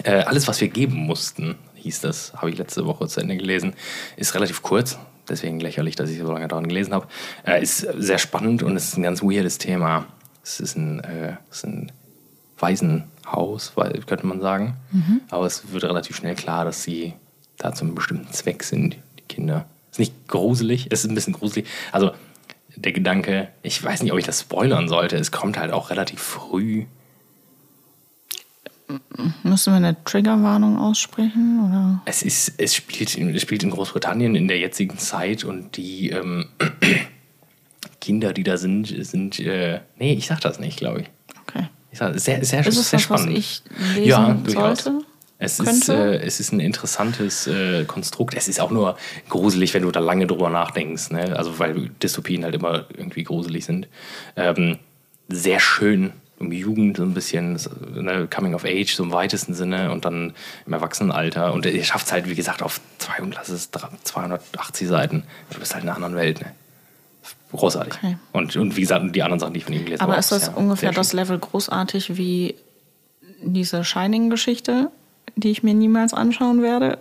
Äh, alles, was wir geben mussten, hieß das, habe ich letzte Woche zu Ende gelesen, ist relativ kurz. Deswegen lächerlich, dass ich so lange daran gelesen habe. Äh, ist sehr spannend und es ist ein ganz weirdes Thema. Es ist ein, äh, es ist ein Waisenhaus, könnte man sagen. Aber es wird relativ schnell klar, dass sie da zu einem bestimmten Zweck sind, die Kinder. Ist nicht gruselig, es ist ein bisschen gruselig. Also der Gedanke, ich weiß nicht, ob ich das spoilern sollte, es kommt halt auch relativ früh. Müssen wir eine Triggerwarnung aussprechen? Oder? Es, ist, es, spielt, in- es spielt in Großbritannien in der jetzigen Zeit und die ähm, Kinder, die da sind, sind. Äh, nee, ich sag das nicht, glaube ich. Okay. ich sag, sehr, sehr, Ist es sehr was, was spannend. ich lesen ja, durchaus. sollte? Es ist, äh, es ist ein interessantes äh, Konstrukt. Es ist auch nur gruselig, wenn du da lange drüber nachdenkst. Ne? Also, weil Dystopien halt immer irgendwie gruselig sind. Ähm, sehr schön um Jugend, so ein bisschen ne, Coming of Age, so im weitesten Sinne und dann im Erwachsenenalter. Und ihr schafft es halt, wie gesagt, auf 200, lass es 280 Seiten. Du bist halt in einer anderen Welt. Ne? Großartig. Okay. Und, und wie gesagt, die anderen Sachen, die ich von ihm gelesen habe. Aber ist das sehr- ungefähr das. Level großartig wie diese Shining-Geschichte, die ich mir niemals anschauen werde?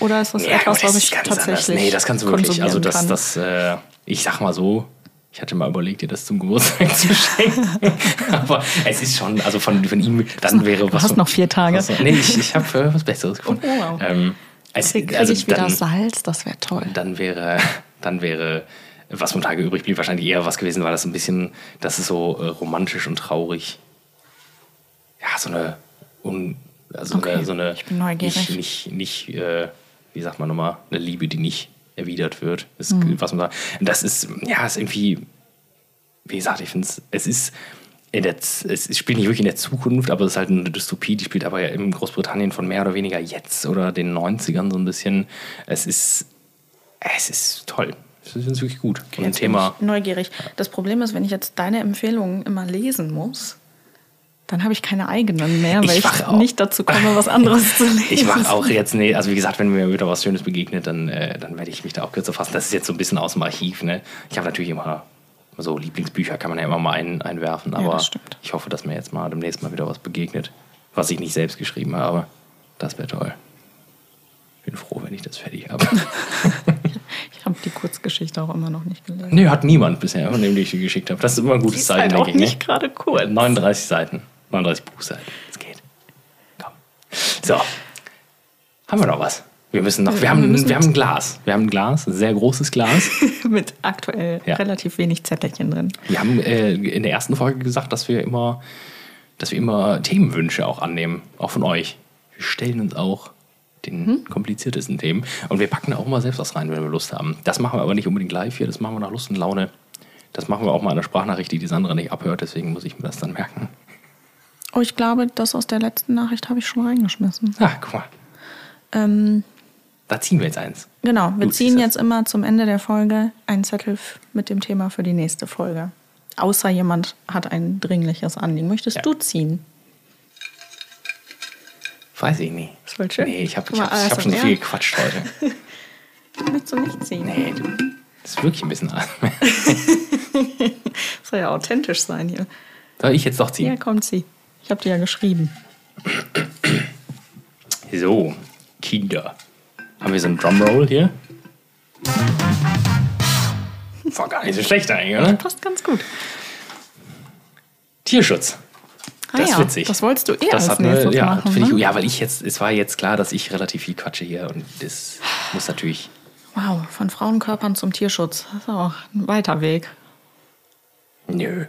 Oder ist das Ja, etwas, gut, was das ich ganz anders. tatsächlich Nee, das kannst du wirklich. Also das, das, äh, ich sag mal so, ich hatte mal überlegt, dir das zum Geburtstag zu schenken. Aber es ist schon, also von, von ihm, dann wäre du was. hast noch vier Tage. Was, nee, ich, ich habe äh, was Besseres gefunden. Oh, wow. Ähm, es, Kriege also ich wieder dann, Salz? Das wäre toll. dann wäre, dann wäre, was vom Tage übrig blieb, wahrscheinlich eher was gewesen, weil das ein bisschen, das ist so äh, romantisch und traurig. Ja, so eine Also Okay, eine, so eine ich bin neugierig. nicht, nicht, nicht äh, wie sagt man nochmal, eine Liebe, die nicht erwidert wird. Ist, Mhm. was man sagt. Das ist, ja, ist irgendwie, wie gesagt, ich finde es, es ist in der, es spielt nicht wirklich in der Zukunft, aber es ist halt eine Dystopie, die spielt aber ja in Großbritannien von mehr oder weniger jetzt oder den 90ern so ein bisschen. Es ist, es ist toll. Ich finde es wirklich gut. Und ein Thema. neugierig. Das Problem ist, wenn ich jetzt deine Empfehlungen immer lesen muss, dann habe ich keine eigenen mehr, weil Ich ich, nicht dazu komme, was anderes zu lesen. Ich mache auch jetzt, nee, also wie gesagt, wenn mir wieder was Schönes begegnet, dann, äh, dann werde ich mich da auch kürzer fassen. Das ist jetzt so ein bisschen aus dem Archiv. Ne? Ich habe natürlich immer so Lieblingsbücher, kann man ja immer mal ein, einwerfen, aber stimmt. ich hoffe, dass mir jetzt mal demnächst mal wieder was begegnet, was ich nicht selbst geschrieben habe. Das wäre toll. Bin froh, wenn ich das fertig habe. Ich habe die Kurzgeschichte auch immer noch nicht gelesen. nee, hat niemand bisher, von dem ich die geschickt habe. Das ist immer ein gutes Zeichen, halt auch denke ich. nicht Ne? gerade kurz. 39 Seiten. 39 Buchseiten. Es geht. Komm. So. Haben wir noch was? Wir müssen noch. Wir haben, wir haben ein Glas. Wir haben ein Glas, ein sehr großes Glas. Mit aktuell Ja. relativ wenig Zettelchen drin. Wir haben äh, in der ersten Folge gesagt, dass wir immer, dass wir immer Themenwünsche auch annehmen, auch von euch. Wir stellen uns auch den kompliziertesten Themen und wir packen da auch mal selbst was rein, wenn wir Lust haben. Das machen wir aber nicht unbedingt live hier, das machen wir nach Lust und Laune. Das machen wir auch mal in der Sprachnachricht, die die Sandra nicht abhört, deswegen muss ich mir das dann merken. Oh, ich glaube, das aus der letzten Nachricht habe ich schon reingeschmissen. Ah, guck mal, Ähm, da ziehen wir jetzt eins. genau, wir Du ziehen jetzt immer zum Ende der Folge einen Zettel mit dem Thema für die nächste Folge. Außer jemand hat ein dringliches Anliegen. Möchtest Ja. du ziehen? Weiß ich nicht. Das war schön. Nee, ich habe hab, hab schon so ASMR. viel gequatscht heute. Möchtest du nicht ziehen? Nee, du, das ist wirklich ein bisschen. Soll ja authentisch sein hier. Soll ich jetzt doch Ja, ziehen? komm, zieh. Ich habe dir ja geschrieben. So, Kinder. Haben wir so einen Drumroll hier? War gar nicht so schlecht eigentlich, oder? Passt ganz gut. Tierschutz. Ah Das ist ja, witzig. Das wolltest du eher Das als nächstes ja, machen, finde ich, ne? ja, weil ich jetzt, es war jetzt klar, dass ich relativ viel quatsche hier und das muss natürlich. Wow, von Frauenkörpern zum Tierschutz. Das ist auch ein weiter Weg. Nö.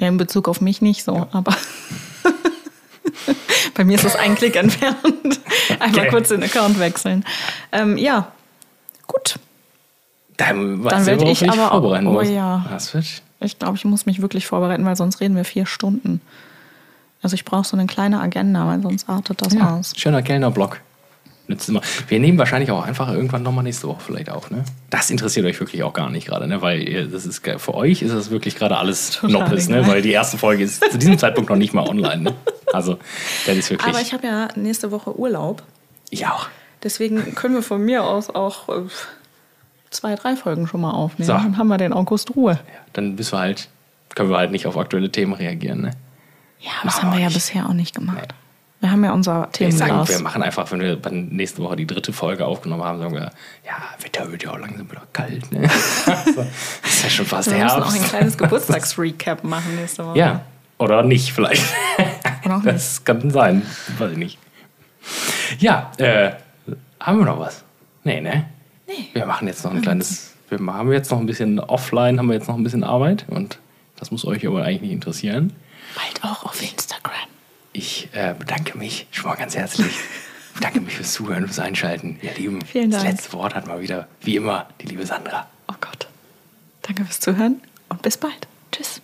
Ja, in Bezug auf mich nicht so, aber bei mir ist es ein Klick entfernt. Einmal Okay. kurz den Account wechseln. Ähm, ja, gut. Dann, Dann du, werd worauf ich dich aber auch- vorbereiten oh muss. ja. Das wird. Ich glaube, ich muss mich wirklich vorbereiten, weil sonst reden wir vier Stunden. Also ich brauche so eine kleine Agenda, weil sonst artet das Ja, aus. schöner Kellnerblock. Nützt immer. Wir nehmen wahrscheinlich auch einfach irgendwann nochmal nächste Woche vielleicht auf. Ne? Das interessiert euch wirklich auch gar nicht gerade, ne? weil ihr, das ist für euch ist das wirklich gerade alles Total Noppes, ne? weil die erste Folge ist zu diesem Zeitpunkt noch nicht mal online. Ne? Also, das ist wirklich. Aber ich habe ja nächste Woche Urlaub. ich auch. Deswegen können wir von mir aus auch äh, zwei, drei Folgen schon mal aufnehmen. So. Dann haben wir den August Ruhe. Ja, dann bist wir halt, können wir halt nicht auf aktuelle Themen reagieren. Ne? Ja, das haben wir wir ja nicht. bisher auch nicht gemacht. Wir haben ja unser Ich sage, wir machen einfach, wenn wir nächste Woche die dritte Folge aufgenommen haben, sagen wir, ja, Wetter wird ja auch langsam wieder kalt. Ne? also, ist ja schon fast wir müssen auch Herbst. ein kleines Geburtstagsrecap machen nächste Woche. Ja, oder nicht vielleicht. Oder auch Das kann sein, weiß ich nicht. Ja, äh, haben wir noch was? Nee, ne? Nee. Wir machen jetzt noch ein kleines, wir haben jetzt noch ein bisschen offline, haben wir jetzt noch ein bisschen Arbeit und das muss euch aber eigentlich nicht interessieren. Bald auch auf Instagram. Ich äh, bedanke mich schon mal ganz herzlich. Ich bedanke mich fürs Zuhören, fürs Einschalten. Ihr Lieben, Vielen Dank. das letzte Wort hat mal wieder, wie immer, die liebe Sandra. Oh Gott. Danke fürs Zuhören und bis bald. Tschüss.